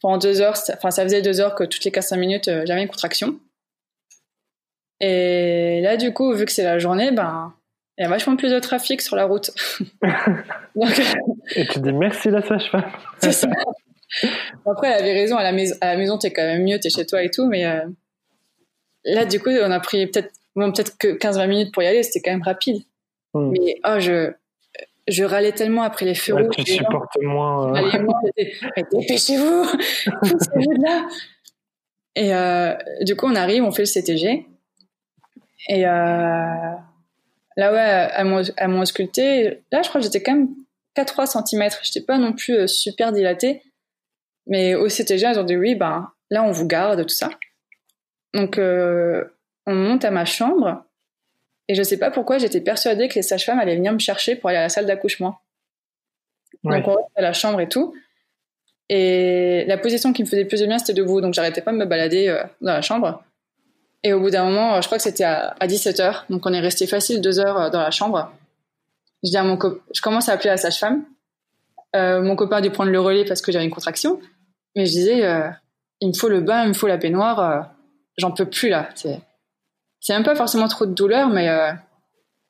pendant deux heures. Enfin, ça faisait deux heures que toutes les 4-5 minutes, euh, j'avais une contraction. Et là, du coup, vu que c'est la journée, ben, il y a vachement plus de trafic sur la route. [laughs] et tu dis merci la sage-femme. c'est ça. Après, elle avait raison, à la, maison, à la maison, t'es quand même mieux, t'es chez toi et tout, mais là, du coup, on a pris peut-être bon, peut-être que 15-20 minutes pour y aller, c'était quand même rapide. Hmm. Mais oh, je, je râlais tellement après les feux rouges. Tu supportes moins. Euh... Allez, moi, dépêchez-vous, [laughs] poussez-vous de là. Et euh, du coup, on arrive, on fait le CTG. Et euh, là, ouais, elles m'ont ausculté. Là, je crois que j'étais quand même 4-3 cm. J'étais pas non plus euh, super dilatée. Mais au CTG, elles ont dit oui, ben là, on vous garde, tout ça. Donc, euh, on monte à ma chambre. Et je sais pas pourquoi j'étais persuadée que les sages-femmes allaient venir me chercher pour aller à la salle d'accouchement. Donc on reste à la chambre et tout. Et la position qui me faisait plus de bien, c'était debout. Donc j'arrêtais pas de me balader euh, dans la chambre. Et au bout d'un moment, je crois que c'était à, 17h. Donc on est resté facile deux heures euh, dans la chambre. Je dis à mon je commence à appeler la sage-femme. Euh, mon copain a dû prendre le relais parce que j'avais une contraction. Mais je disais, il me faut le bain, il me faut la baignoire. J'en peux plus là. C'est c'est même pas forcément trop de douleur, mais euh,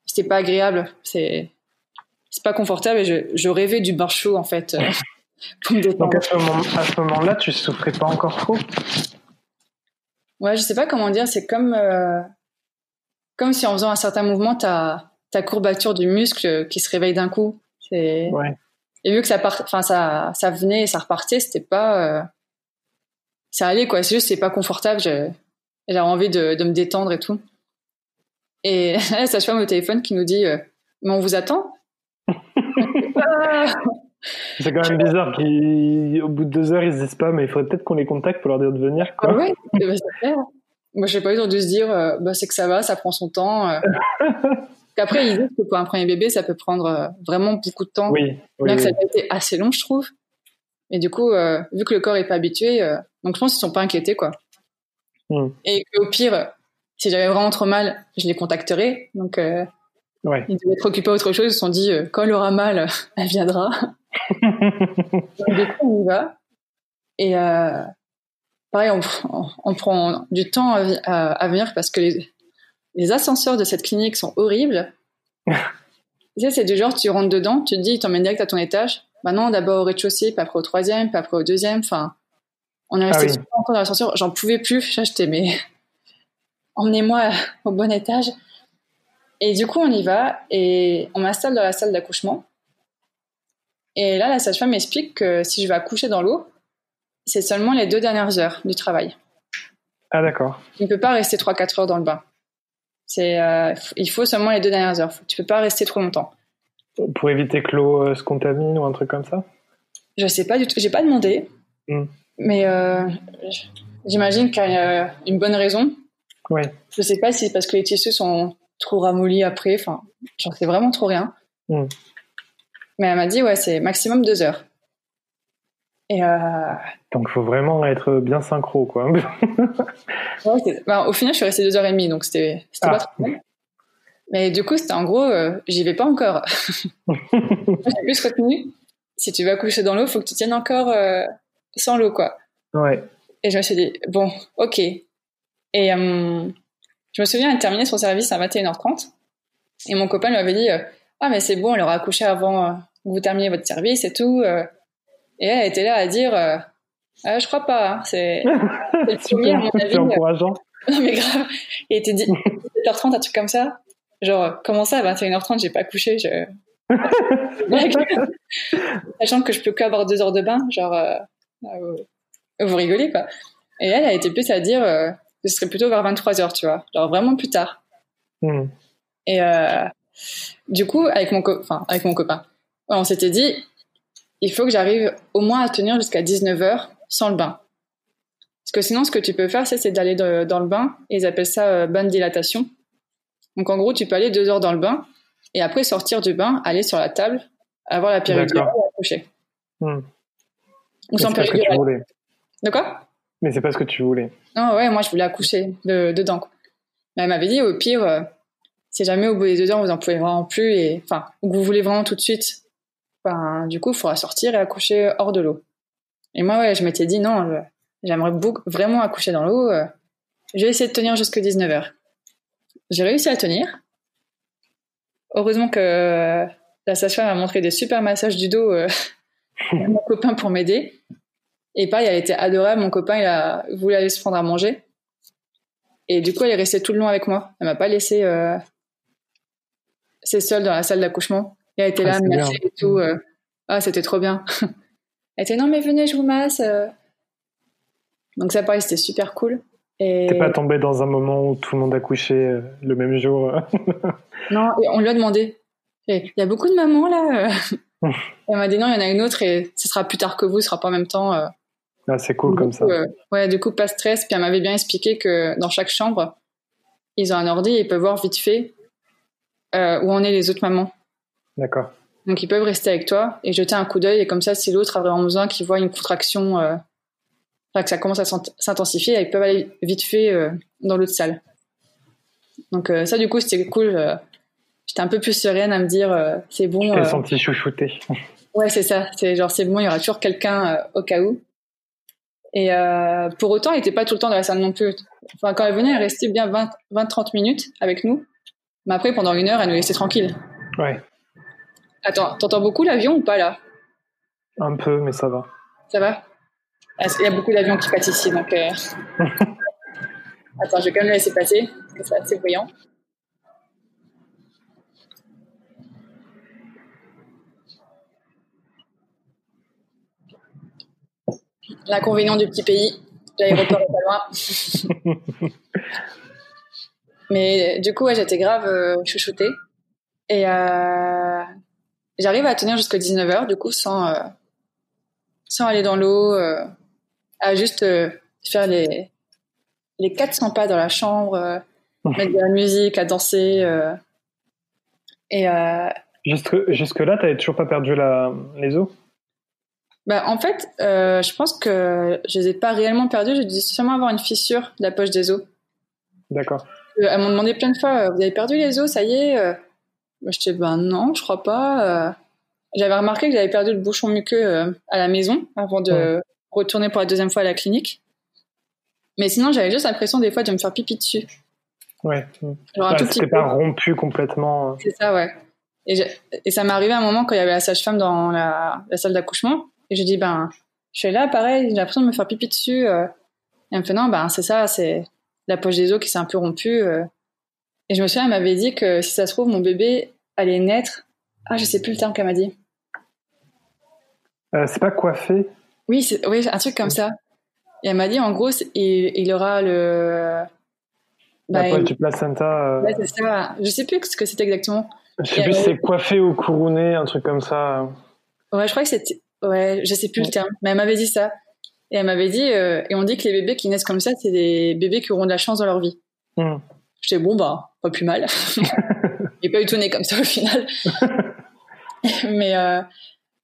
c'était pas agréable. C'est c'est pas confortable et je, je rêvais du bain chaud en fait. Euh, [laughs] Donc à ce moment-là, tu souffrais pas encore trop? Ouais, je sais pas comment dire. C'est comme euh, comme si en faisant un certain mouvement, ta ta courbature du muscle qui se réveille d'un coup. C'est ouais. Et vu que ça part, enfin ça ça venait et ça repartait, c'était pas euh, ça allait quoi. C'est juste c'est pas confortable. A envie de, de me détendre et tout. Et [laughs] là, sage-femme au téléphone qui nous dit euh, Mais on vous attend? [laughs] C'est quand même bizarre qu'au bout de deux heures, ils se disent pas, mais il faudrait peut-être qu'on les contacte pour leur dire de venir. Quoi. Ah ouais, bah, c'est Moi, je sais pas, ont dû se dire euh, bah, c'est que ça va, ça prend son temps. Euh. [laughs] Après, ils disent que pour un premier bébé, ça peut prendre vraiment beaucoup de temps. Oui, oui, Bien que ça a été assez long, je trouve. Et du coup, vu que le corps est pas habitué, donc je pense qu'ils sont pas inquiétés, quoi. Hmm. Et au pire, si j'avais vraiment trop mal, je les contacterai. Donc, euh, ouais. ils devaient être occupés à autre chose. Ils se sont dit, euh, quand elle aura mal, [laughs] elle viendra. Donc, du coup, on y va. Et euh, pareil, on, on, prend du temps à, à, venir parce que les, les, ascenseurs de cette clinique sont horribles. [laughs] tu sais, c'est du genre, tu rentres dedans, tu te dis, ils t'emmènent direct à ton étage. Bah non, d'abord au rez-de-chaussée, puis après au troisième, puis après au deuxième. Enfin, on est resté ah longtemps dans l'ascenseur, j'en pouvais plus. J'étais, mais [laughs] emmenez-moi au bon étage. Et du coup, on y va et on m'installe dans la salle d'accouchement. Et là, la sage-femme m'explique que si je vais accoucher dans l'eau, c'est seulement les deux dernières heures du travail. Ah, d'accord. Tu ne peux pas rester 3-4 heures dans le bain. C'est, euh, il faut seulement les deux dernières heures. Tu peux pas rester trop longtemps. Pour éviter que l'eau euh, se contamine ou un truc comme ça? Je sais pas du tout. J'ai pas demandé. Hmm. Mais euh, j'imagine qu'il y a une bonne raison. Ouais. Je sais pas si c'est parce que les tissus sont trop ramollis après. Enfin, j'en sais vraiment trop rien. Mm. Mais elle m'a dit, ouais, c'est maximum deux heures. Et euh... Donc, il faut vraiment être bien synchro, quoi. [laughs] ouais, ben, au final, je suis restée deux heures et demie, donc c'était ah. pas trop mal. Mais du coup, c'était en gros, euh, j'y vais pas encore. [laughs] [laughs] J'ai plus retenu. Si tu vas coucher dans l'eau, faut que tu tiennes encore euh, sans l'eau, quoi. Ouais. Et je me suis dit, bon, ok. Et je me souviens, elle terminait son service à 21h30. Et mon copain lui avait dit, ah, mais c'est bon, elle aura accouché avant que vous terminiez votre service et tout. Et elle était là à dire, ah, je crois pas, hein, c'est [laughs] le premier, à mon avis. C'est encourageant. [laughs] Non, mais grave. Et était dit, [laughs] 7h30, un truc comme ça. Genre, comment ça, à 21h30, j'ai pas couché je... Sachant que je peux qu'avoir deux heures de bain, genre, euh, euh, vous rigolez, quoi. Et elle a été plus à dire euh, que ce serait plutôt vers 23h, tu vois. Genre, vraiment plus tard. Hmm. Et du coup, avec mon, enfin, avec mon copain, on s'était dit, il faut que j'arrive au moins à tenir jusqu'à 19h sans le bain. Parce que sinon, ce que tu peux faire, c'est d'aller dans le bain, et ils appellent ça bonne dilatation. Donc en gros, tu peux aller deux heures dans le bain et après sortir du bain, aller sur la table, avoir la péridurale et accoucher. Hmm. Ou sans péridurale. De quoi? Mais c'est pas ce que tu voulais. Non, ouais, moi je voulais accoucher de, dedans. Mais elle m'avait dit au pire, euh, si jamais au bout des deux heures vous en pouvez vraiment plus et enfin ou que vous voulez vraiment tout de suite, ben du coup il faudra sortir et accoucher hors de l'eau. Et moi ouais, je m'étais dit non, j'aimerais vraiment accoucher dans l'eau. Euh, je vais essayer de tenir jusqu'à 19h. J'ai réussi à tenir. Heureusement que la sage-femme a montré des super massages du dos euh, [laughs] à mon copain pour m'aider. Et pareil, elle était adorable. Mon copain, il a voulu aller se prendre à manger. Et du coup, elle est restée tout le long avec moi. Elle m'a pas laissé euh, c'est seule dans la salle d'accouchement. Et elle était là, ah, et tout. Euh. Ah, c'était trop bien. [laughs] elle était non, mais venez, je vous masse. Donc ça, pareil, c'était super cool. Et... T'es pas tombé dans un moment où tout le monde a couché euh, le même jour euh [laughs] Non, on lui a demandé. Il y a beaucoup de mamans là. Euh. [laughs] Elle m'a dit non, il y en a une autre et ce sera plus tard que vous, ce sera pas en même temps. Ah, c'est cool comme ça. ouais, du coup, pas stress. Puis elle m'avait bien expliqué que dans chaque chambre, ils ont un ordi et ils peuvent voir vite fait où en est les autres mamans. D'accord. Donc ils peuvent rester avec toi et jeter un coup d'œil et comme ça, si l'autre a vraiment besoin, qu'ils voient une contraction que ça commence à s'intensifier, ils peuvent aller vite fait euh, dans l'autre salle. Donc euh, ça, du coup, c'était cool. Euh, j'étais un peu plus sereine à me dire, c'est bon. Tu t'es senti chouchouté. [laughs] Ouais, c'est ça. C'est genre, c'est bon, il y aura toujours quelqu'un au cas où. Et pour autant, il n'était pas tout le temps dans la salle non plus. Enfin, quand elle venait, elle restait bien 20-30 minutes avec nous. Mais après, pendant une heure, elle nous laissait tranquille. Ouais. Attends, t'entends beaucoup l'avion ou pas là? Un peu, mais ça va. Ça va? Il y a beaucoup d'avions qui passent ici, donc. Euh... [laughs] Attends, je vais quand même le laisser passer, parce que c'est assez bruyant. L'inconvénient du petit pays, l'aéroport est pas loin. [laughs] Mais du coup, ouais, j'étais grave euh, chouchoutée. Et euh, j'arrive à tenir jusqu'à 19h, du coup, sans, euh, sans aller dans l'eau. Euh, à juste faire les, les 400 pas dans la chambre, mettre de la musique, à danser. Et, Jusque, jusque-là, tu n'avais toujours pas perdu la, les os? Bah, En fait, je pense que je les ai pas réellement perdus. J'ai dû seulement avoir une fissure de la poche des os. D'accord. Elles m'ont demandé plein de fois, vous avez perdu les os, ça y est Je disais, ben non, je crois pas. J'avais remarqué que j'avais perdu le bouchon muqueux à la maison avant de, retourner pour la deuxième fois à la clinique. Mais sinon, j'avais juste l'impression des fois de me faire pipi dessus. Ouais. Genre un tout pas rompu complètement. Euh. C'est ça, ouais. Et, et ça m'est arrivé à un moment quand il y avait la sage-femme dans la, salle d'accouchement. Et je dis, ben, je suis là, pareil, j'ai l'impression de me faire pipi dessus. Euh. Et elle me fait, non, ben, c'est ça, c'est la poche des os qui s'est un peu rompue. Euh. Et je me souviens, elle m'avait dit que si ça se trouve, mon bébé allait naître. Ah, je sais plus le terme qu'elle m'a dit. c'est pas coiffé? Oui, oui, un truc comme ça. Et elle m'a dit, en gros, il, il aura le. Bah, la poche du placenta. Euh... Ouais, c'est ça. Je sais plus ce que c'était exactement. Je sais plus si c'est coiffé ou couronné, un truc comme ça. Ouais, je crois que c'était. Ouais, je sais plus le terme. Mais elle m'avait dit ça. Et elle m'avait dit, euh, et on dit que les bébés qui naissent comme ça, c'est des bébés qui auront de la chance dans leur vie. Hmm. J'étais bon, bah, pas plus mal. [laughs] J'ai pas eu tout né comme ça au final. [laughs] mais euh,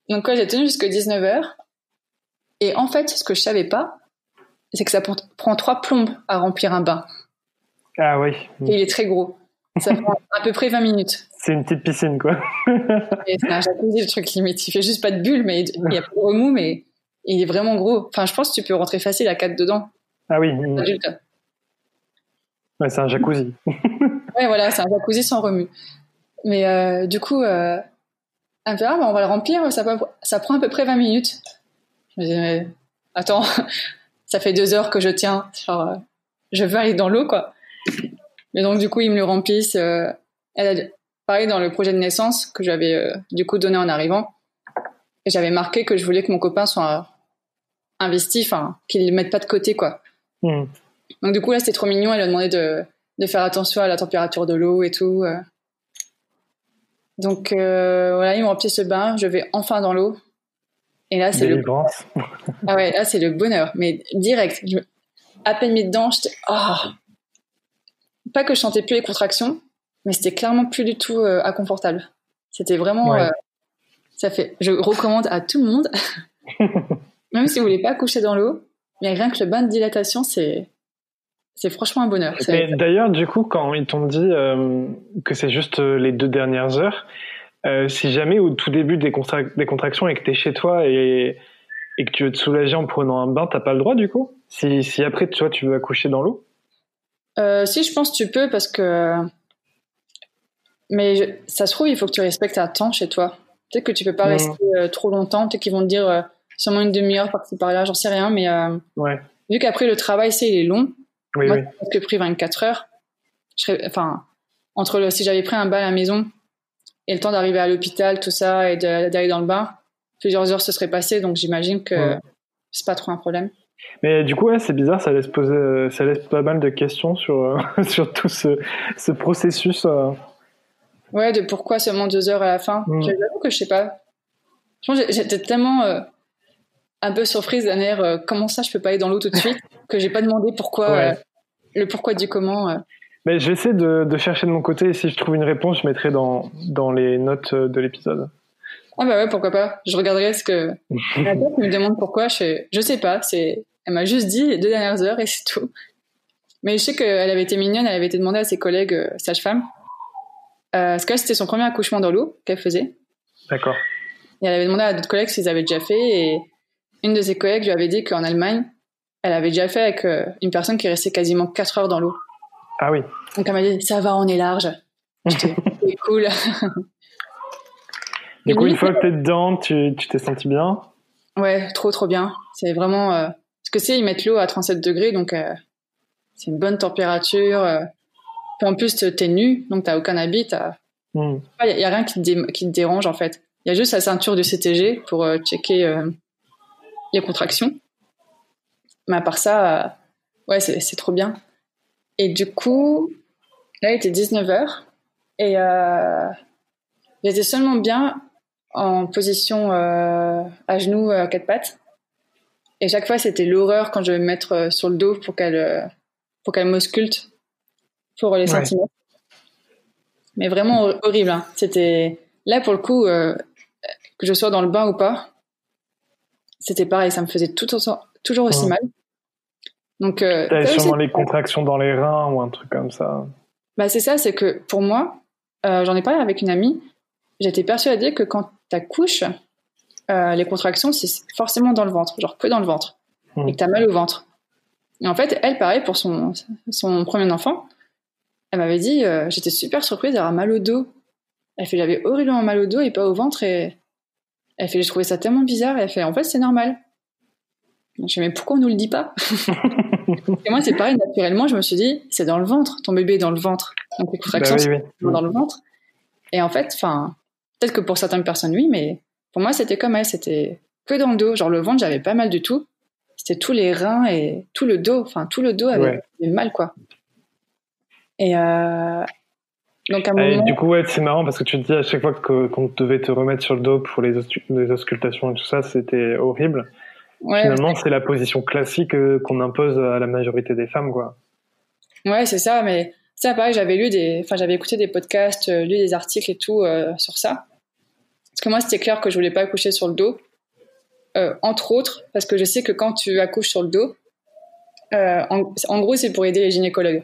donc quoi, j'ai tenu jusqu'à 19h. Et en fait, ce que je savais pas, c'est que ça prend trois plombes à remplir un bain. Ah oui. Et il est très gros. Ça [laughs] prend à peu près 20 minutes. C'est une petite piscine, quoi. c'est un jacuzzi, le truc limite. Il fait juste pas de bulles, mais il y a pas de remous, mais il est vraiment gros. Enfin, je pense que tu peux rentrer facile à 4 dedans. Ah oui. Ouais, c'est un jacuzzi. [laughs] ouais, voilà, c'est un jacuzzi sans remue. Mais euh, du coup, euh, un peu, ah, bah, on va le remplir, ça, ça prend à peu près 20 minutes. Je me dis, mais, attends, [laughs] ça fait deux heures que je tiens, genre, euh, je veux aller dans l'eau, quoi. Mais donc, du coup, ils me le remplissent. Euh, pareil, dans le projet de naissance que j'avais, du coup, donné en arrivant, et j'avais marqué que je voulais que mon copain soit investi, enfin, qu'il ne mette pas de côté, quoi. Hmm. Donc, du coup, là, c'était trop mignon. Elle a demandé de, de faire attention à la température de l'eau et tout. Donc euh, voilà, ils m'ont rempli ce bain, je vais enfin dans l'eau. Et là, c'est le [laughs] ah ouais, là c'est le bonheur, mais direct. Je... À peine mis dedans, j'étais oh. pas que je sentais plus les contractions, mais c'était clairement plus du tout euh, inconfortable. C'était vraiment euh, ça fait je recommande à tout le monde [laughs] même si vous voulez pas coucher dans l'eau, mais rien que le bain de dilatation, c'est c'est franchement un bonheur. D'ailleurs, du coup, quand ils t'ont dit euh, que c'est juste euh, les deux dernières heures, euh, si jamais au tout début des, des contractions et que tu es chez toi et, et, que tu veux te soulager en prenant un bain, t'as pas le droit du coup? Si, si après toi tu veux accoucher dans l'eau? Si, je pense que tu peux parce que. Mais ça se trouve, il faut que tu respectes un temps chez toi. Peut-être que tu peux pas mmh. rester trop longtemps. Peut-être qu'ils vont te dire seulement une demi-heure par-ci par-là, j'en sais rien. Mais ouais. vu qu'après le travail, c'est il est long, oui, Moi, oui. que pris 24 heures. Je enfin, entre le, si j'avais pris un bain à la maison et le temps d'arriver à l'hôpital, tout ça, et d'aller dans le bain, plusieurs heures se seraient passées, donc j'imagine que c'est pas trop un problème. Mais du coup, ouais, c'est bizarre, ça laisse poser, ça laisse pas mal de questions sur, [laughs] sur tout ce, ce processus. Euh. Ouais, de pourquoi seulement deux heures à la fin. Mm. J'avoue que je sais pas. J'étais tellement euh, un peu surprise d'un air euh, comment ça je peux pas aller dans l'eau tout de suite [laughs] que j'ai pas demandé pourquoi euh, le pourquoi du comment euh. mais je vais essayer de, de, chercher de mon côté et si je trouve une réponse je mettrai dans dans les notes de l'épisode. Ah bah ouais pourquoi pas je regarderai ce que [laughs] la tête me demande pourquoi je je sais pas c'est elle m'a juste dit les deux dernières heures et c'est tout. Mais je sais qu'elle avait été mignonne elle avait été demandée à ses collègues sages-femmes. Parce que c'était son premier accouchement dans l'eau qu'elle faisait. D'accord. Et elle avait demandé à d'autres collègues s'ils avaient déjà fait et une de ses collègues lui avait dit qu'en Allemagne, elle avait déjà fait avec euh, une personne qui restait quasiment 4 heures dans l'eau. Ah oui. Donc elle m'a dit, ça va, on est large. [laughs] c'est cool. du coup, une fois que t'es dedans, tu t'es senti bien? Ouais, trop trop bien. C'est vraiment... Euh... Ce que c'est, ils mettent l'eau à 37 degrés, donc euh, c'est une bonne température. Euh. Puis en plus, t'es nu, donc t'as aucun habit. Il n'y hmm. a, a, rien qui te, qui te dérange en fait. Il y a juste la ceinture du CTG pour checker les contractions. Mais à part ça, euh, ouais, c'est trop bien. Et du coup, là, il était 19h. Et euh, j'étais seulement bien en position euh, à genoux, à quatre pattes. Et chaque fois, c'était l'horreur quand je vais me mettre sur le dos pour qu'elle pour qu'elle m'ausculte pour les sentiments. Mais vraiment horrible. Hein. C'était là pour le coup, que je sois dans le bain ou pas, c'était pareil, ça me faisait tout toujours aussi mal. Donc, euh, T'avais sûrement les contractions dans les reins ou un truc comme ça. Bah c'est ça, c'est que pour moi, euh, j'en ai parlé avec une amie, j'étais persuadée que quand t'accouches, euh, les contractions c'est forcément dans le ventre, genre que dans le ventre, hmm. et que t'as mal au ventre. Et en fait, elle, pareil pour son son premier enfant, elle m'avait dit, euh, j'étais super surprise d'avoir mal au dos. Elle fait, j'avais horriblement mal au dos et pas au ventre et elle fait, je trouvais ça tellement bizarre. Et elle fait, en fait, c'est normal. Je fais, mais pourquoi on nous le dit pas? [laughs] Et moi, c'est pareil, naturellement, je me suis dit, c'est dans le ventre. Ton bébé est dans le ventre. Donc les contractions bah dans le ventre. Et en fait, enfin, peut-être que pour certaines personnes, oui, mais pour moi, c'était comme elle. C'était que dans le dos. Genre, le ventre, j'avais pas mal du tout. C'était tous les reins et tout le dos. Enfin, tout le dos avait mal, quoi. Et, euh, du coup, ouais, c'est marrant parce que tu te dis à chaque fois qu'on devait te remettre sur le dos pour les, les auscultations et tout ça, c'était horrible. Finalement, c'est la position classique euh, qu'on impose à la majorité des femmes, quoi. Ouais, c'est ça, mais ça, pareil, j'avais lu des, enfin, j'avais écouté des podcasts, euh, lu des articles et tout euh, sur ça. Parce que moi, c'était clair que je voulais pas accoucher sur le dos. Euh, entre autres, parce que je sais que quand tu accouches sur le dos, euh, en, en, gros, c'est pour aider les gynécologues.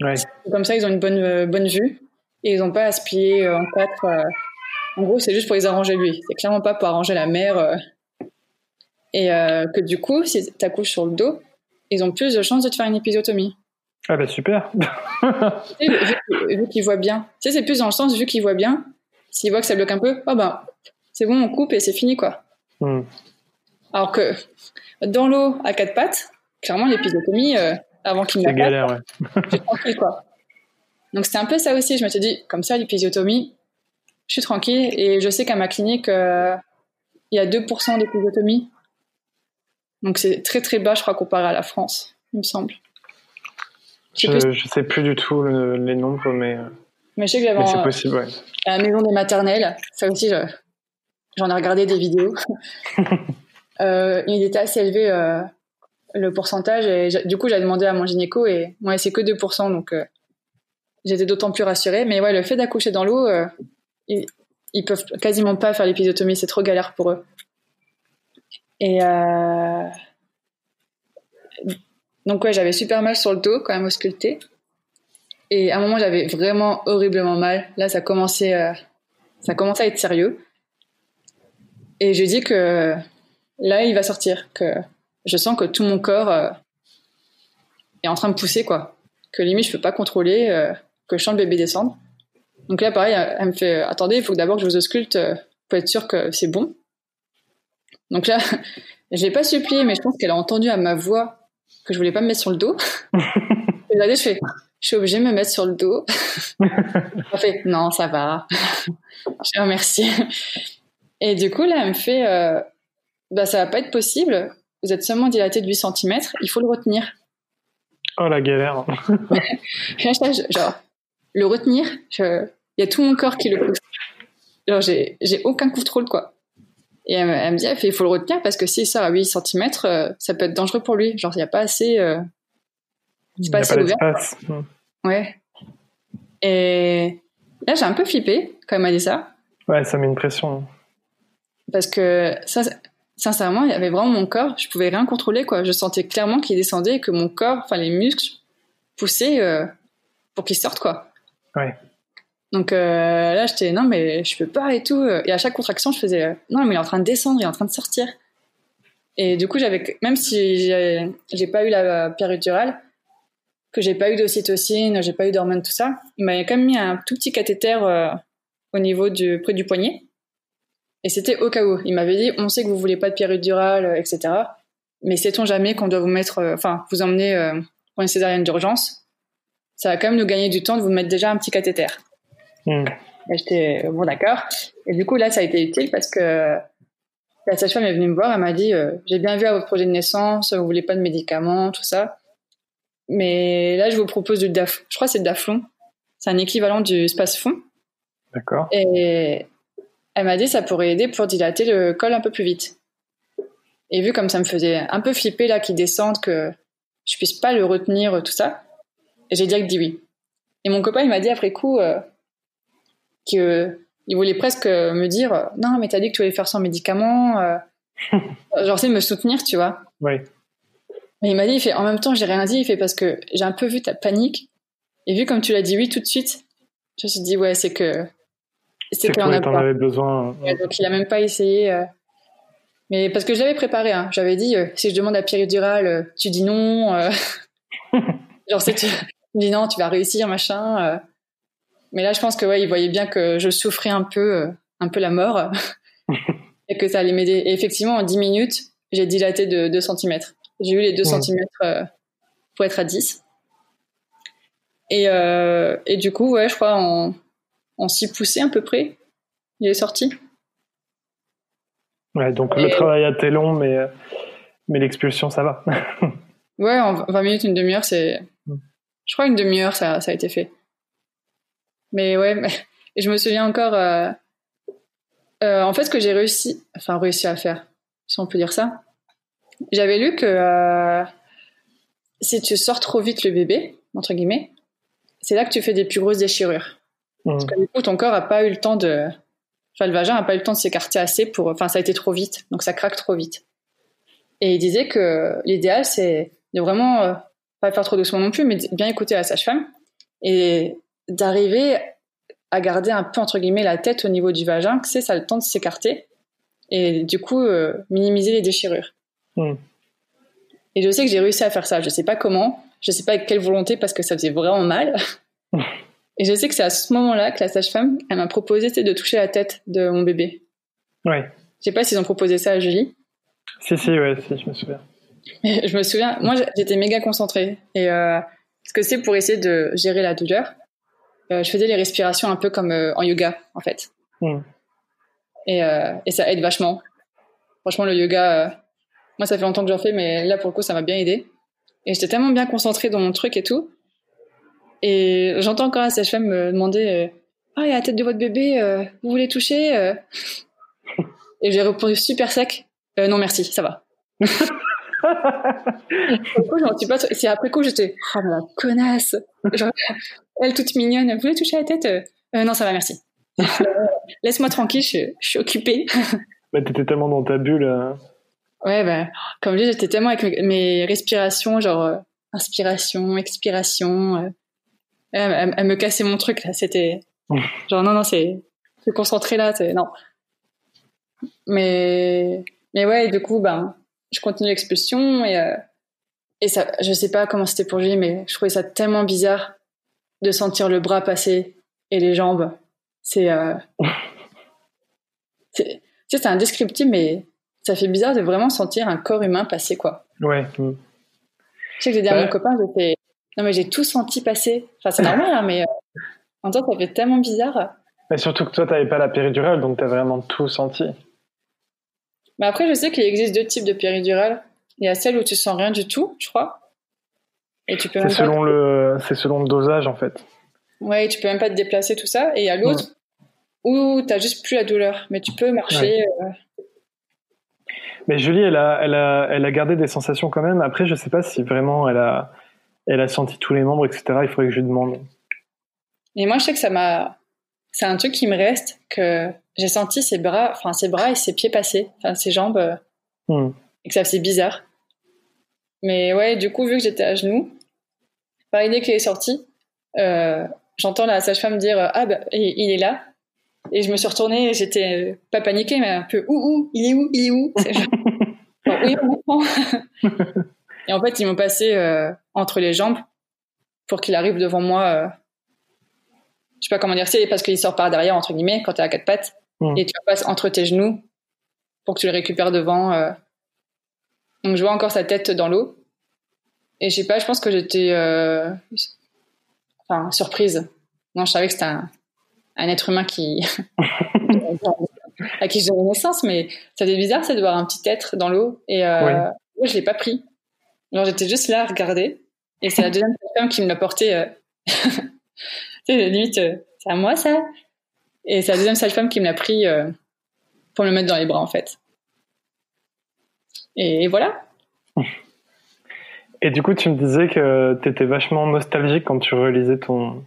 Ouais. Comme ça, ils ont une bonne, euh, bonne vue et ils n'ont pas à se plier en quatre. en gros, c'est juste pour les arranger lui. C'est clairement pas pour arranger la mère. et que du coup, si tu accouches sur le dos, ils ont plus de chances de te faire une épisiotomie. Ah bah super [laughs] vu, vu qu'ils voient bien. Tu sais, c'est plus dans le sens, vu qu'ils voient bien, s'ils voient que ça bloque un peu, oh ben, c'est bon, on coupe et c'est fini, quoi. Hmm. Alors que dans l'eau à quatre pattes, clairement, l'épisiotomie, euh, avant qu'il me C'est galère, ouais. je suis tranquille, quoi. Donc c'était un peu ça aussi, je me suis dit, comme ça, l'épisiotomie, je suis tranquille et je sais qu'à ma clinique, euh, il y a 2% d'épisiotomie. Donc c'est très très bas, je crois, comparé à la France, il me semble. Je, je sais plus du tout le, les nombres, mais. euh, Mais je sais que j'avais c'est possible, ouais. à la maison des maternelles, ça aussi, je- j'en ai regardé des vidéos. [laughs] euh, il était assez élevé euh, le pourcentage et du coup j'avais demandé à mon gynéco et moi c'est que 2% donc euh, j'étais d'autant plus rassurée. Mais ouais, le fait d'accoucher dans l'eau, euh, ils, ils peuvent quasiment pas faire l'épisiotomie, c'est trop galère pour eux. Et euh, donc ouais, j'avais super mal sur le dos quand même ausculté. Et à un moment, j'avais vraiment horriblement mal. Là, ça commençait, ça commençait à être sérieux. Et je dis que là, il va sortir. Que je sens que tout mon corps euh, est en train de pousser, quoi. Que limite, je peux pas contrôler, euh, que je sens le bébé descendre. Donc là, pareil, elle elle me fait attendez, il faut que d'abord que je vous ausculte euh, pour être sûr que c'est bon. Donc là, [laughs] je l'ai pas supplié, mais je pense qu'elle a entendu à ma voix que je voulais pas me mettre sur le dos. [laughs] et là, je fais je suis obligée de me mettre sur le dos. [laughs] Elle fait non, ça va. je remercie. Et du coup, là, elle me fait euh, bah, ça va pas être possible. Vous êtes seulement dilaté de 8 cm, il faut le retenir. Oh la galère. [laughs] Genre, le retenir, il y a tout mon corps qui le pousse. Genre, j'ai j'ai aucun contrôle, quoi. Et elle, me- elle me dit, il faut le retenir parce que si ça à 8 cm, ça peut être dangereux pour lui. Genre, il n'y a pas assez. euh, Il pas n'y a assez pas ouvert. Hmm. Ouais. Et là, j'ai un peu flippé quand elle m'a dit ça. Ouais, ça met une pression. Parce que, ça, sincèrement, il y avait vraiment mon corps, je pouvais rien contrôler, quoi. Je sentais clairement qu'il descendait et que mon corps, enfin, les muscles poussaient euh, pour qu'il sorte, quoi. Ouais. Donc euh, là, j'étais, non, mais je peux pas et tout. Et à chaque contraction, je faisais, euh, non, mais il est en train de descendre, il est en train de sortir. Et du coup, j'avais, même si j'ai j'ai pas eu la péridurale, que j'ai pas eu d'ocytocine, j'ai pas eu d'hormones, tout ça, il m'avait quand même mis un tout petit cathéter euh, au niveau du, près du poignet. Et c'était au cas où. Il m'avait dit, on sait que vous voulez pas de péridurale, euh, etc. Mais sait-on jamais qu'on doit vous mettre, euh, enfin, vous emmener euh, pour une césarienne d'urgence? Ça va quand même nous gagner du temps de vous mettre déjà un petit cathéter. Hmm. Et j'étais, euh, bon, d'accord. Et du coup, là, ça a été utile parce que la sage-femme est venue me voir, elle m'a dit, euh, j'ai bien vu à votre projet de naissance, vous voulez pas de médicaments, tout ça. Mais là, je vous propose du DAF. Je crois que c'est le Daflon. C'est un équivalent du Spasfon. D'accord. Et elle m'a dit ça pourrait aider pour dilater le col un peu plus vite. Et vu comme ça me faisait un peu flipper là qu'il descende, que je puisse pas le retenir, tout ça, j'ai direct dit oui. Et mon copain il m'a dit après coup euh, que il voulait presque me dire non mais t'as dit que tu allais faire sans médicaments, euh, [laughs] genre c'est me soutenir tu vois. Ouais. Mais il m'a dit il fait en même temps j'ai rien dit il fait parce que j'ai un peu vu ta panique et vu comme tu l'as dit oui tout de suite, je me suis dit ouais c'est que C'est qu'on a ouais, t'en besoin. Ouais, donc il a même pas essayé. euh. Mais parce que je l'avais préparé, hein. j'avais dit euh, si je demande la péridurale, euh, tu dis non. euh. [laughs] Genre c'est tu dis non, tu vas réussir machin. Mais là je pense que ouais, il voyait bien que je souffrais un peu, un peu la mort [laughs] et que ça allait m'aider. Et effectivement en 10 minutes, j'ai dilaté de 2 cm. J'ai eu les 2 Mm. cm pour être à 10. Et, et du coup, ouais, je crois en, en 6 poussées à peu près, il est sorti. Ouais, donc Et- le travail a été long, mais, euh, mais l'expulsion, ça va. [laughs] Ouais, en 20 minutes, une demi-heure, c'est. Mm. Je crois une demi-heure, ça, ça a été fait. Mais ouais, mais... [laughs] et je me souviens encore. euh, euh, en fait, ce que j'ai réussi, enfin réussi à faire, si on peut dire ça, j'avais lu que euh, si tu sors trop vite le bébé, entre guillemets, c'est là que tu fais des plus grosses déchirures. Parce que du coup, ton corps a pas eu le temps de, enfin, le vagin n'a pas eu le temps de s'écarter assez pour, enfin, ça a été trop vite, donc ça craque trop vite. Et il disait que l'idéal, c'est de vraiment euh, pas faire trop doucement non plus, mais bien écouter la sage-femme et d'arriver à garder un peu entre guillemets la tête au niveau du vagin, que c'est ça a le temps de s'écarter et du coup euh, minimiser les déchirures. Hmm. Et je sais que j'ai réussi à faire ça. Je sais pas comment, je sais pas avec quelle volonté parce que ça faisait vraiment mal. [laughs] et je sais que c'est à ce moment-là que la sage-femme, elle m'a proposé de toucher la tête de mon bébé. Ouais. Je sais pas s'ils ont proposé ça à Julie. Si, si, ouais, si, je me souviens. je me souviens, moi j'étais méga concentrée. Et euh, ce que c'est pour essayer de gérer la douleur, euh, je faisais les respirations un peu comme euh, en yoga, en fait. Hmm. Et, euh, et, ça aide vachement. Franchement, le yoga, moi ça fait longtemps que j'en fais, mais là pour le coup ça m'a bien aidé. Et j'étais tellement bien concentrée dans mon truc et tout. Et j'entends encore la sage-femme me demander Ah, il y a la tête de votre bébé, vous voulez toucher [laughs] Et j'ai répondu super sec Non, merci, ça va. C'est après coup, j'étais, oh la connasse. elle toute mignonne, vous voulez toucher la tête euh, Non, ça va, merci. Laisse-moi tranquille, je, suis occupée. bah, t'étais tellement dans ta bulle. Euh. Ouais, bah, comme je dis, j'étais tellement avec mes, respirations, genre euh, inspiration, expiration. Elle, elle, me cassait mon truc, là. C'était [laughs] genre, non, non, c'est se concentrer là, non. Mais, mais ouais, du coup, ben, je continue l'expulsion et, euh, et ça, je sais pas comment c'était pour lui, mais je trouvais ça tellement bizarre de sentir le bras passer et les jambes. C'est, euh, [laughs] c'est, indescriptible, mais ça fait bizarre de vraiment sentir un corps humain passer, quoi. Ouais. Je sais que j'ai dit à mon copain, j'ai non mais j'ai tout senti passer. Enfin, c'est normal, hein, mais euh, en temps, ça fait tellement bizarre. Mais surtout que toi, t'avais pas la péridurale, donc t'as vraiment tout senti. Mais après, je sais qu'il existe deux types de péridurale. Il y a celle où tu sens rien du tout, je crois. Et tu peux c'est selon le, c'est selon le dosage en fait. Ouais, tu peux même pas te déplacer tout ça. Et il y a l'autre où tu as juste plus la douleur, mais tu peux marcher. Euh. Mais Julie, elle a, elle a, elle a gardé des sensations quand même. Après, je sais pas si vraiment elle a, elle a senti tous les membres, etc. Il faudrait que je lui demande. Et moi, je sais que ça m'a, c'est un truc qui me reste que j'ai senti ses bras, enfin ses bras et ses pieds passer, enfin ses jambes, euh, hmm. et que ça faisait bizarre. Mais ouais, du coup, vu que j'étais à genoux, par idée qu'il est sorti, euh, j'entends la sage-femme dire ah bah il, est là, et je me suis retournée, et j'étais euh, pas paniquée, mais un peu où où, il est où, il est où? [laughs] Oui, on [laughs] et en fait, ils m'ont passé entre les jambes pour qu'il arrive devant moi. je sais pas comment dire, c'est parce qu'il sort par derrière entre guillemets quand t'es à quatre pattes Mm. et tu le passes entre tes genoux pour que tu le récupères devant. Euh. Donc je vois encore sa tête dans l'eau. Et je sais pas, je pense que j'étais euh, enfin, surprise. Non, je savais que c'était un, être humain qui [laughs] à qui je naissance, mais ça fait bizarre c'est de voir un petit être dans l'eau. Et euh, moi, je l'ai pas pris. Alors j'étais juste là à regarder. Et c'est la [laughs] deuxième femme qui me l'a porté. Euh... [laughs] tu sais, limite, c'est à moi ça et c'est la deuxième sage-femme qui me l'a pris euh, pour me le mettre dans les bras, en fait. Et, voilà. Et du coup, tu me disais que tu étais vachement nostalgique quand tu relisais ton,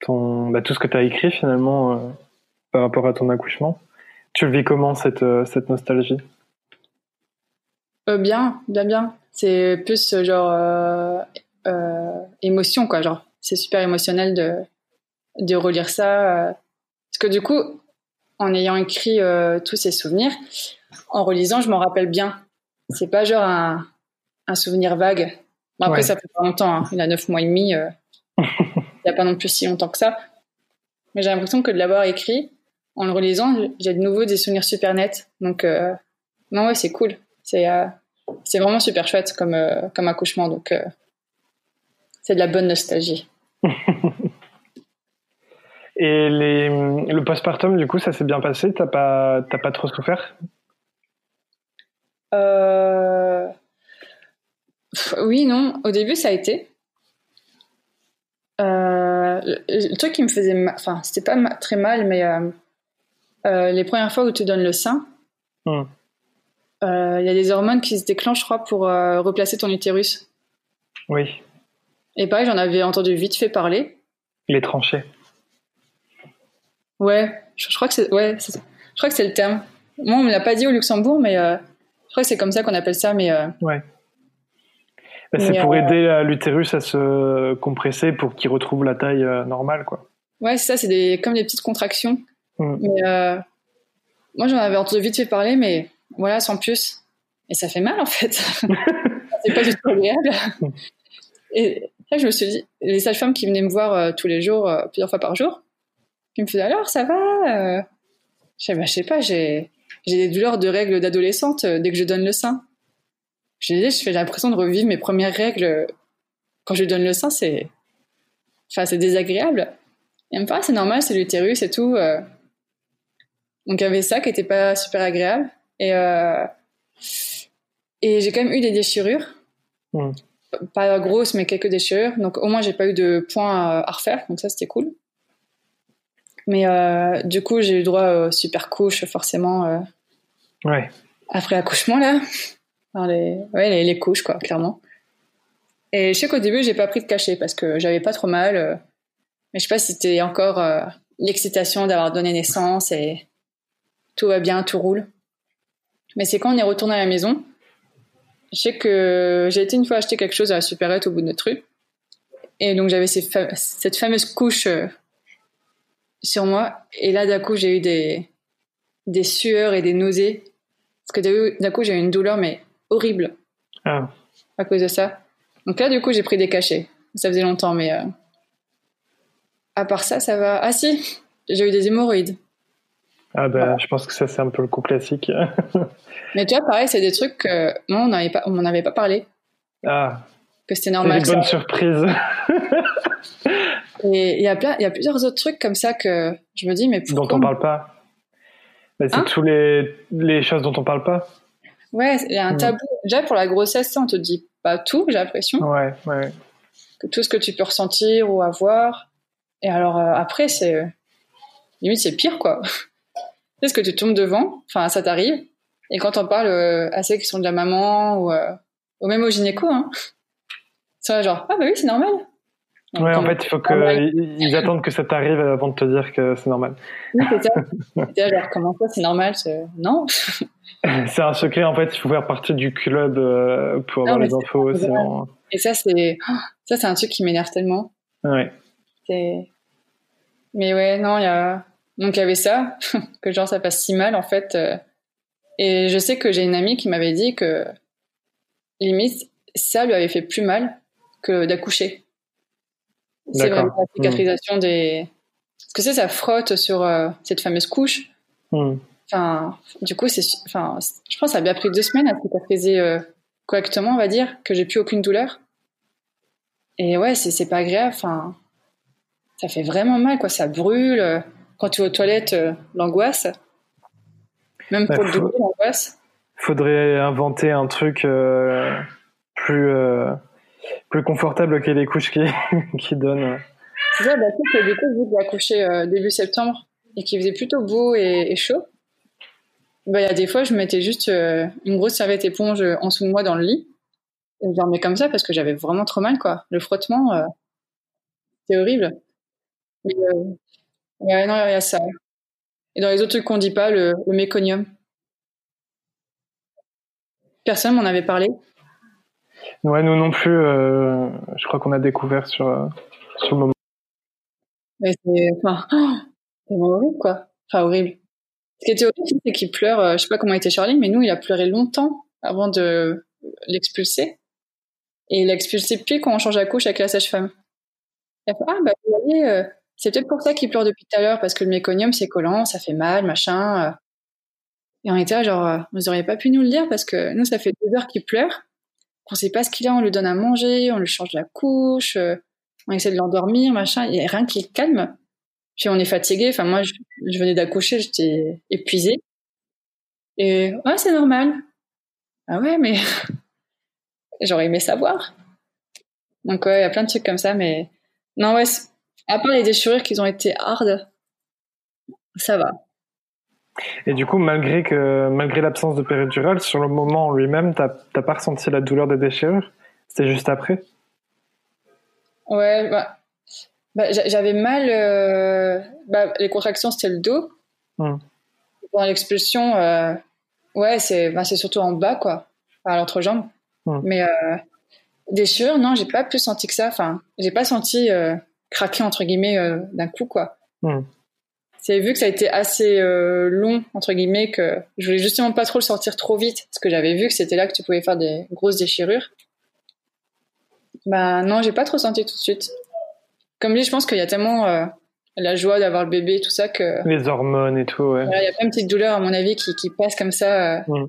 ton, bah, tout ce que tu as écrit finalement euh, par rapport à ton accouchement. Tu le vis comment cette, euh, cette nostalgie? Bien, bien, bien. C'est plus genre émotion, quoi. Genre, c'est super émotionnel de, de relire ça. Euh, parce que du coup, en ayant écrit euh, tous ces souvenirs, en relisant, je m'en rappelle bien. C'est pas genre un, un souvenir vague. Bon, après, ça fait pas longtemps. Hein. Il a neuf mois et demi. Euh, [laughs] il n'y a pas non plus si longtemps que ça. Mais j'ai l'impression que de l'avoir écrit, en le relisant, j'ai de nouveau des souvenirs super nets. Donc, non, ouais, c'est cool. C'est c'est vraiment super chouette comme, comme accouchement. Donc, c'est de la bonne nostalgie. [laughs] Et les, le postpartum, du coup, ça s'est bien passé? T'as pas, pas trop souffert? Euh... Oui, non. Au début, ça a été. Euh, le truc qui me faisait enfin, c'était pas très mal, mais euh, euh, les premières fois où tu donnes le sein, hmm. Il y a des hormones qui se déclenchent, je crois, pour replacer ton utérus. Oui. Et pareil, j'en avais entendu vite fait parler. Les tranchées. Ouais, je, crois que c'est ouais, je crois que c'est le terme. Moi, on me l'a pas dit au Luxembourg, mais euh, je crois que c'est comme ça qu'on appelle ça. Mais euh, ouais. Bah, c'est pour aider l'utérus à se compresser pour qu'il retrouve la taille normale, quoi. Ouais, c'est ça, c'est des, comme des petites contractions. Mm. Mais moi, j'en avais entendu vite fait parler, mais voilà, sans plus. Et ça fait mal, en fait. [laughs] c'est pas du tout agréable. Et là, je me suis dit, les sages-femmes qui venaient me voir tous les jours, plusieurs fois par jour, qui me faisait alors ça va euh. Je sais, bah, je sais pas, j'ai des douleurs de règles d'adolescente euh, dès que je donne le sein. Je disais, je fais l'impression de revivre mes premières règles quand je donne le sein, c'est enfin c'est désagréable. Et elle me ah, c'est normal, c'est l'utérus et tout. Euh. Donc il y avait ça qui était pas super agréable et et j'ai quand même eu des déchirures. Hmm. Pas grosses, mais quelques déchirures. Donc au moins j'ai pas eu de points à refaire, donc ça c'était cool. Mais euh, du coup, j'ai eu droit aux super couches, forcément. Euh, ouais. Après l'accouchement, là. les, ouais, les, couches, quoi, clairement. Et je sais qu'au début, j'ai pas pris de cachet parce que j'avais pas trop mal. Euh, mais je sais pas si c'était encore l'excitation d'avoir donné naissance et tout va bien, tout roule. Mais c'est quand on est retourné à la maison. Je sais que j'ai été une fois acheter quelque chose à la supérette au bout de notre rue. Et donc j'avais cette fameuse couche sur moi. Et là, d'un coup, j'ai eu des, des sueurs et des nausées. Parce que d'un coup, j'ai eu une douleur, mais horrible. Ah. À cause de ça. Donc là, du coup, j'ai pris des cachets. Ça faisait longtemps, mais. Euh, à part ça, ça va. Ah si, j'ai eu des hémorroïdes. Ah ben, je pense que ça, c'est un peu le coup classique. [laughs] mais tu vois, pareil, c'est des trucs que moi, on n'avait pas, on avait pas parlé. Ah. Que c'était normal. Une bonne surprise. Et [laughs] il y a plein, il y a plusieurs autres trucs comme ça que je me dis, mais pourquoi Dont on parle pas. c'est hein tous les, les choses dont on parle pas. Ouais, il y a un hmm. tabou. Déjà, pour la grossesse, on te dit pas tout, j'ai l'impression. Ouais, ouais. Que tout ce que tu peux ressentir ou avoir. Et alors, euh, après, c'est. Limite, c'est pire, quoi. Tu ce que tu tombes devant, enfin, ça t'arrive. Et quand on parle euh, à ceux qui sont déjà maman ou, euh, ou même au gynéco, hein, c'est genre, ah bah oui, c'est normal. Ouais, en fait, il faut qu'ils attendent que ça t'arrive avant de te dire que c'est normal. Oui, c'est ça. genre, comment ça, c'est normal Non? [laughs] c'est un secret, en fait, il faut faire partie du club euh, pour avoir les infos aussi. Et ça, c'est ça, c'est un truc qui m'énerve tellement. Ouais. Mais ouais, non, il y a. Donc, il y avait ça, [laughs] que genre, ça passe si mal, en fait. Euh. Et je sais que j'ai une amie qui m'avait dit que, limite, ça lui avait fait plus mal que d'accoucher. C'est vraiment la cicatrisation des. Parce que ça, ça frotte sur euh, cette fameuse couche. Hmm. Enfin, du coup, c'est, enfin, je pense que ça a bien pris deux semaines à cicatriser euh, correctement, on va dire, que j'ai plus aucune douleur. Et ouais, c'est, c'est pas agréable. Enfin, ça fait vraiment mal, quoi. Ça brûle. Quand tu vas aux toilettes, euh, l'angoisse. Même pour le double, l'angoisse. Faudrait inventer un truc plus plus confortable que les couches qui, [laughs] qui donnent. C'est ça, bah, que du coup, j'ai accouché euh, début septembre et qu'il faisait plutôt beau et, chaud, bah, il y a des fois, je mettais juste euh, une grosse serviette éponge en dessous de moi dans le lit. Et je dormais comme ça parce que j'avais vraiment trop mal, quoi. Le frottement, euh, c'est horrible. Mais, ouais, non, il y a ça. Et dans les autres trucs qu'on dit pas, le, le méconium. Personne m'en avait parlé. Ouais, nous non plus. Euh, je crois qu'on a découvert sur, euh, sur le moment. Mais c'est, enfin, c'est horrible, quoi. Enfin, horrible. Ce qui était horrible, c'est qu'il pleure. Euh, je sais pas comment était Charlie, mais nous, il a pleuré longtemps avant de l'expulser. Et il l'a expulsé puis quand on change la couche avec la sage-femme. ah, bah, vous voyez, c'est peut-être pour ça qu'il pleure depuis tout à l'heure, parce que le méconium, c'est collant, ça fait mal, machin. Et on était là, genre, vous auriez pas pu nous le dire, parce que nous, ça fait deux heures qu'il pleure on sait pas ce qu'il a, on lui donne à manger, on lui change la couche, euh, on essaie de l'endormir, machin, il y a rien qui le calme. Puis on est fatigué, enfin moi je, venais d'accoucher, j'étais épuisée. Et ouais, c'est normal. Ah ouais, mais [laughs] j'aurais aimé savoir. Donc ouais, il y a plein de trucs comme ça, mais non ouais, à part les déchirures qui ont été hard, ça va. Et du coup, malgré que malgré l'absence de péridurale, sur le moment en lui-même, t'as pas ressenti la douleur des déchirures? C'était juste après? Ouais, bah, bah, J'avais mal. Euh, bah, les contractions, c'était le dos. Hmm. Pendant l'expulsion, euh, ouais, c'est bah, surtout en bas, quoi, à l'entrejambe. Hmm. Mais euh, déchirure, non, j'ai pas plus senti que ça. Enfin, j'ai pas senti euh, craquer, entre guillemets, d'un coup, quoi. Hmm. C'est vu que ça a été assez long, entre guillemets, que je voulais justement pas trop le sortir trop vite, parce que j'avais vu que c'était là que tu pouvais faire des grosses déchirures. Bah non, j'ai pas trop senti tout de suite. Comme dit, je pense qu'il y a tellement euh, la joie d'avoir le bébé, tout ça que. Les hormones et tout, ouais. Il y a plein de petites douleurs, à mon avis, qui, qui passent comme ça. Euh. Mm.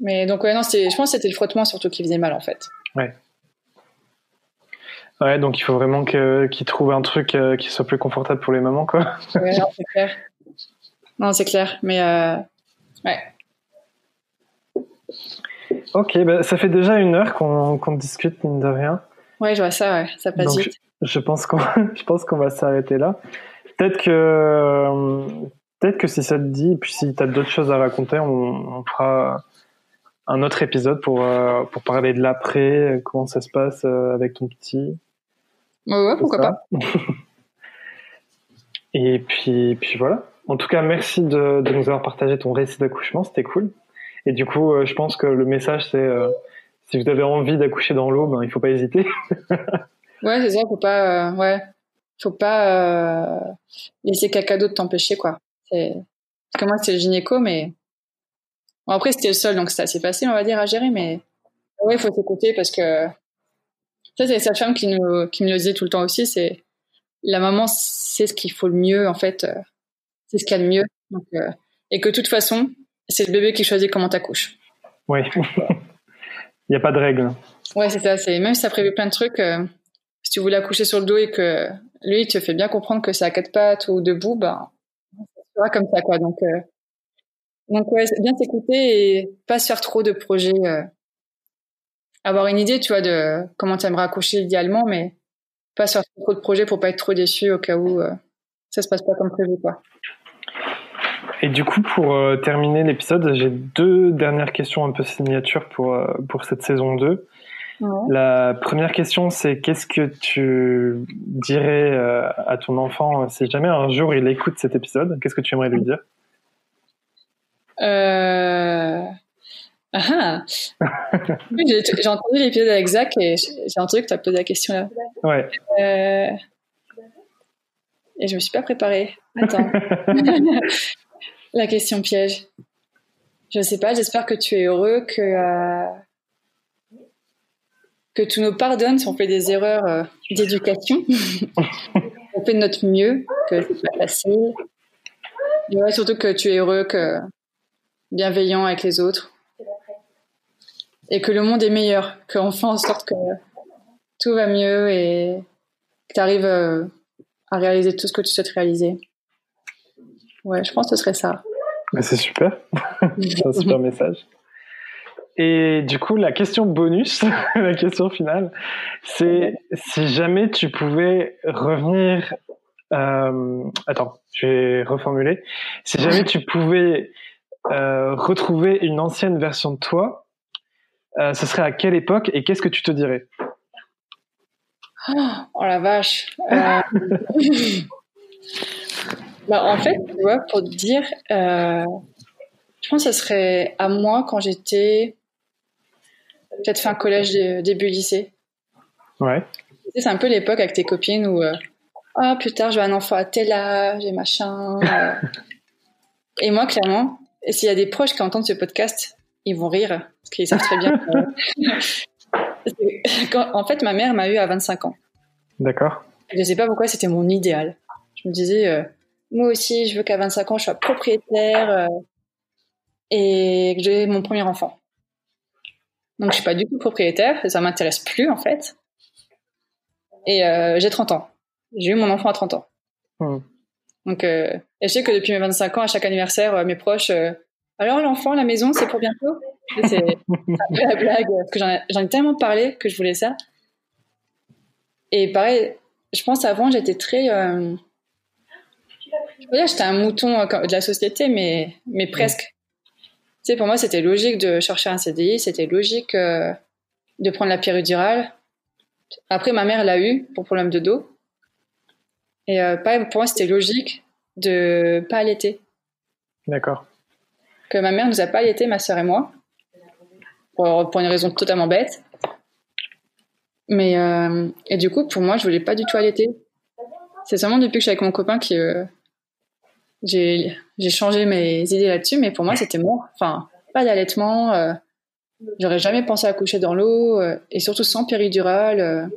Mais donc, ouais, non, je pense que c'était le frottement surtout qui faisait mal, en fait. Ouais. Ouais, donc il faut vraiment qu'il trouve un truc euh, qui soit plus confortable pour les mamans, quoi. ouais, non, c'est clair. Non, c'est clair. Mais, ouais. Ok, bah, ça fait déjà une heure qu'on discute, mine de rien. Ouais, je vois ça, ouais. ça passe vite. Je pense qu'on, [laughs] je pense qu'on va s'arrêter là. Peut-être que, peut-être que si ça te dit, et puis si tu as d'autres choses à raconter, on, fera un autre épisode pour, euh, pour parler de l'après, comment ça se passe euh, avec ton petit. Ouais, ouais pourquoi pas. [laughs] et puis, puis voilà. En tout cas, merci de, de nous avoir partagé ton récit d'accouchement, c'était cool. Et du coup, euh, je pense que le message, c'est si vous avez envie d'accoucher dans l'eau, ben, il faut pas hésiter. [laughs] ouais, c'est ça, faut pas, euh, ouais, faut pas euh, laisser quelqu'un d'autre t'empêcher, quoi. C'est, parce que moi, c'était le gynéco, mais bon, après, c'était le seul, donc c'était assez facile, on va dire, à gérer, mais ouais, il faut s'écouter parce que ça, c'est sa femme qui nous, qui me le disait tout le temps aussi, c'est la maman, c'est ce qu'il faut le mieux, en fait, euh, c'est ce qu'il y a de mieux, donc, euh, et que de toute façon, c'est le bébé qui choisit comment t'accouches. Oui. Il n'y a pas de règle. Ouais, c'est ça. C'est même si ça prévu plein de trucs, euh, si tu voulais accoucher sur le dos et que lui il te fait bien comprendre que c'est à quatre pattes ou debout, ben ça sera comme ça quoi. Donc euh, donc ouais, bien t'écouter et pas se faire trop de projets. Euh, avoir une idée, tu vois, de comment tu aimerais accoucher idéalement, mais pas faire trop de projets pour pas être trop déçu au cas où ça se passe pas comme prévu quoi. Et du coup, pour euh, terminer l'épisode, j'ai deux dernières questions un peu signature pour, euh, pour cette saison 2. La première question, c'est qu'est-ce que tu dirais euh, à ton enfant si jamais un jour il écoute cet épisode Qu'est-ce que tu aimerais lui dire? Euh... Ah, [laughs] j'ai entendu l'épisode avec Zach et j'ai entendu que tu as posé la question là. Ouais. Et je me suis pas préparée. Attends. [laughs] La question piège. Je sais pas, j'espère que tu es heureux, que, euh, que tu nous pardonnes si on fait des erreurs euh, d'éducation. [laughs] on fait de notre mieux, que c'est pas facile. Et surtout que tu es heureux, que bienveillant avec les autres. Et que le monde est meilleur, qu'on fait en sorte que tout va mieux et que tu arrives euh, à réaliser tout ce que tu souhaites réaliser. Ouais, je pense que ce serait ça. c'est super. [laughs] c'est un super message. Et du coup, la question bonus, [laughs] la question finale, c'est si jamais tu pouvais revenir. Euh, attends, je vais reformuler. Si jamais tu pouvais euh, retrouver une ancienne version de toi, euh, ce serait à quelle époque et qu'est-ce que tu te dirais Oh la vache. Euh, [laughs] Bah, en fait, tu vois, pour te dire, euh, je pense que ce serait à moi quand j'étais peut-être fin collège, début lycée. Ouais. C'est un peu l'époque avec tes copines où, ah, plus tard, je vais un enfant à tel âge et machin. Et moi, clairement, et s'il y a des proches qui entendent ce podcast, ils vont rire parce qu'ils savent très bien. [laughs] en fait, ma mère m'a eu à 25 ans. D'accord. Je ne sais pas pourquoi c'était mon idéal. Je me disais, euh, moi aussi, je veux qu'à 25 ans, je sois propriétaire euh, et que j'ai mon premier enfant. Donc, je suis pas du tout propriétaire, ça m'intéresse plus, en fait. Et euh, j'ai 30 ans. J'ai eu mon enfant à 30 ans. Hmm. Donc, euh, et je sais que depuis mes 25 ans, à chaque anniversaire, euh, mes proches, euh, alors l'enfant, la maison, c'est pour bientôt? C'est [laughs] la blague, parce que j'en ai, tellement parlé que je voulais ça. Et pareil, je pense avant, j'étais très dire, j'étais un mouton euh, de la société, mais, mais presque. Tu sais, pour moi, c'était logique de chercher un CDI, c'était logique euh, de prendre la péridurale. Après, ma mère l'a eu pour problème de dos. Et euh, pour moi, c'était logique de pas allaiter. D'accord. Que ma mère nous a pas allaité, ma sœur et moi, pour, pour une raison totalement bête. Mais euh, et du coup, pour moi, je voulais pas du tout allaiter. C'est seulement depuis que je suis avec mon copain que euh, j'ai j'ai changé mes idées là-dessus. Mais pour moi, c'était mort. Enfin, pas d'allaitement. Euh, J'aurais jamais pensé à coucher dans l'eau et surtout sans péridurale.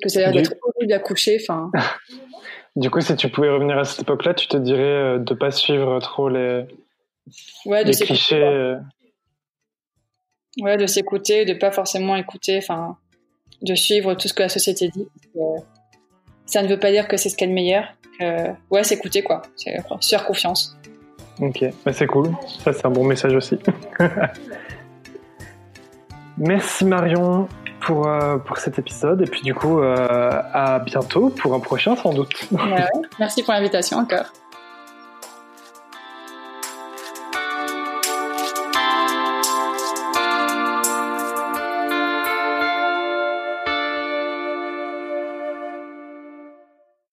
Que ça a l'air d'être horrible à coucher. Enfin. [laughs] du coup, si tu pouvais revenir à cette époque-là, tu te dirais de pas suivre trop les, ouais, de les clichés. Ouais, de s'écouter, de pas forcément écouter, enfin, de suivre tout ce que la société dit. ça ne veut pas dire que c'est ce qu'est le meilleur. ouais, s'écouter quoi. C'est faire confiance. Ok, bah, c'est cool. Ça, c'est un bon message aussi. [laughs] Merci Marion pour, euh, pour cet épisode et puis du coup euh, à bientôt pour un prochain sans doute. Ouais, merci pour l'invitation encore.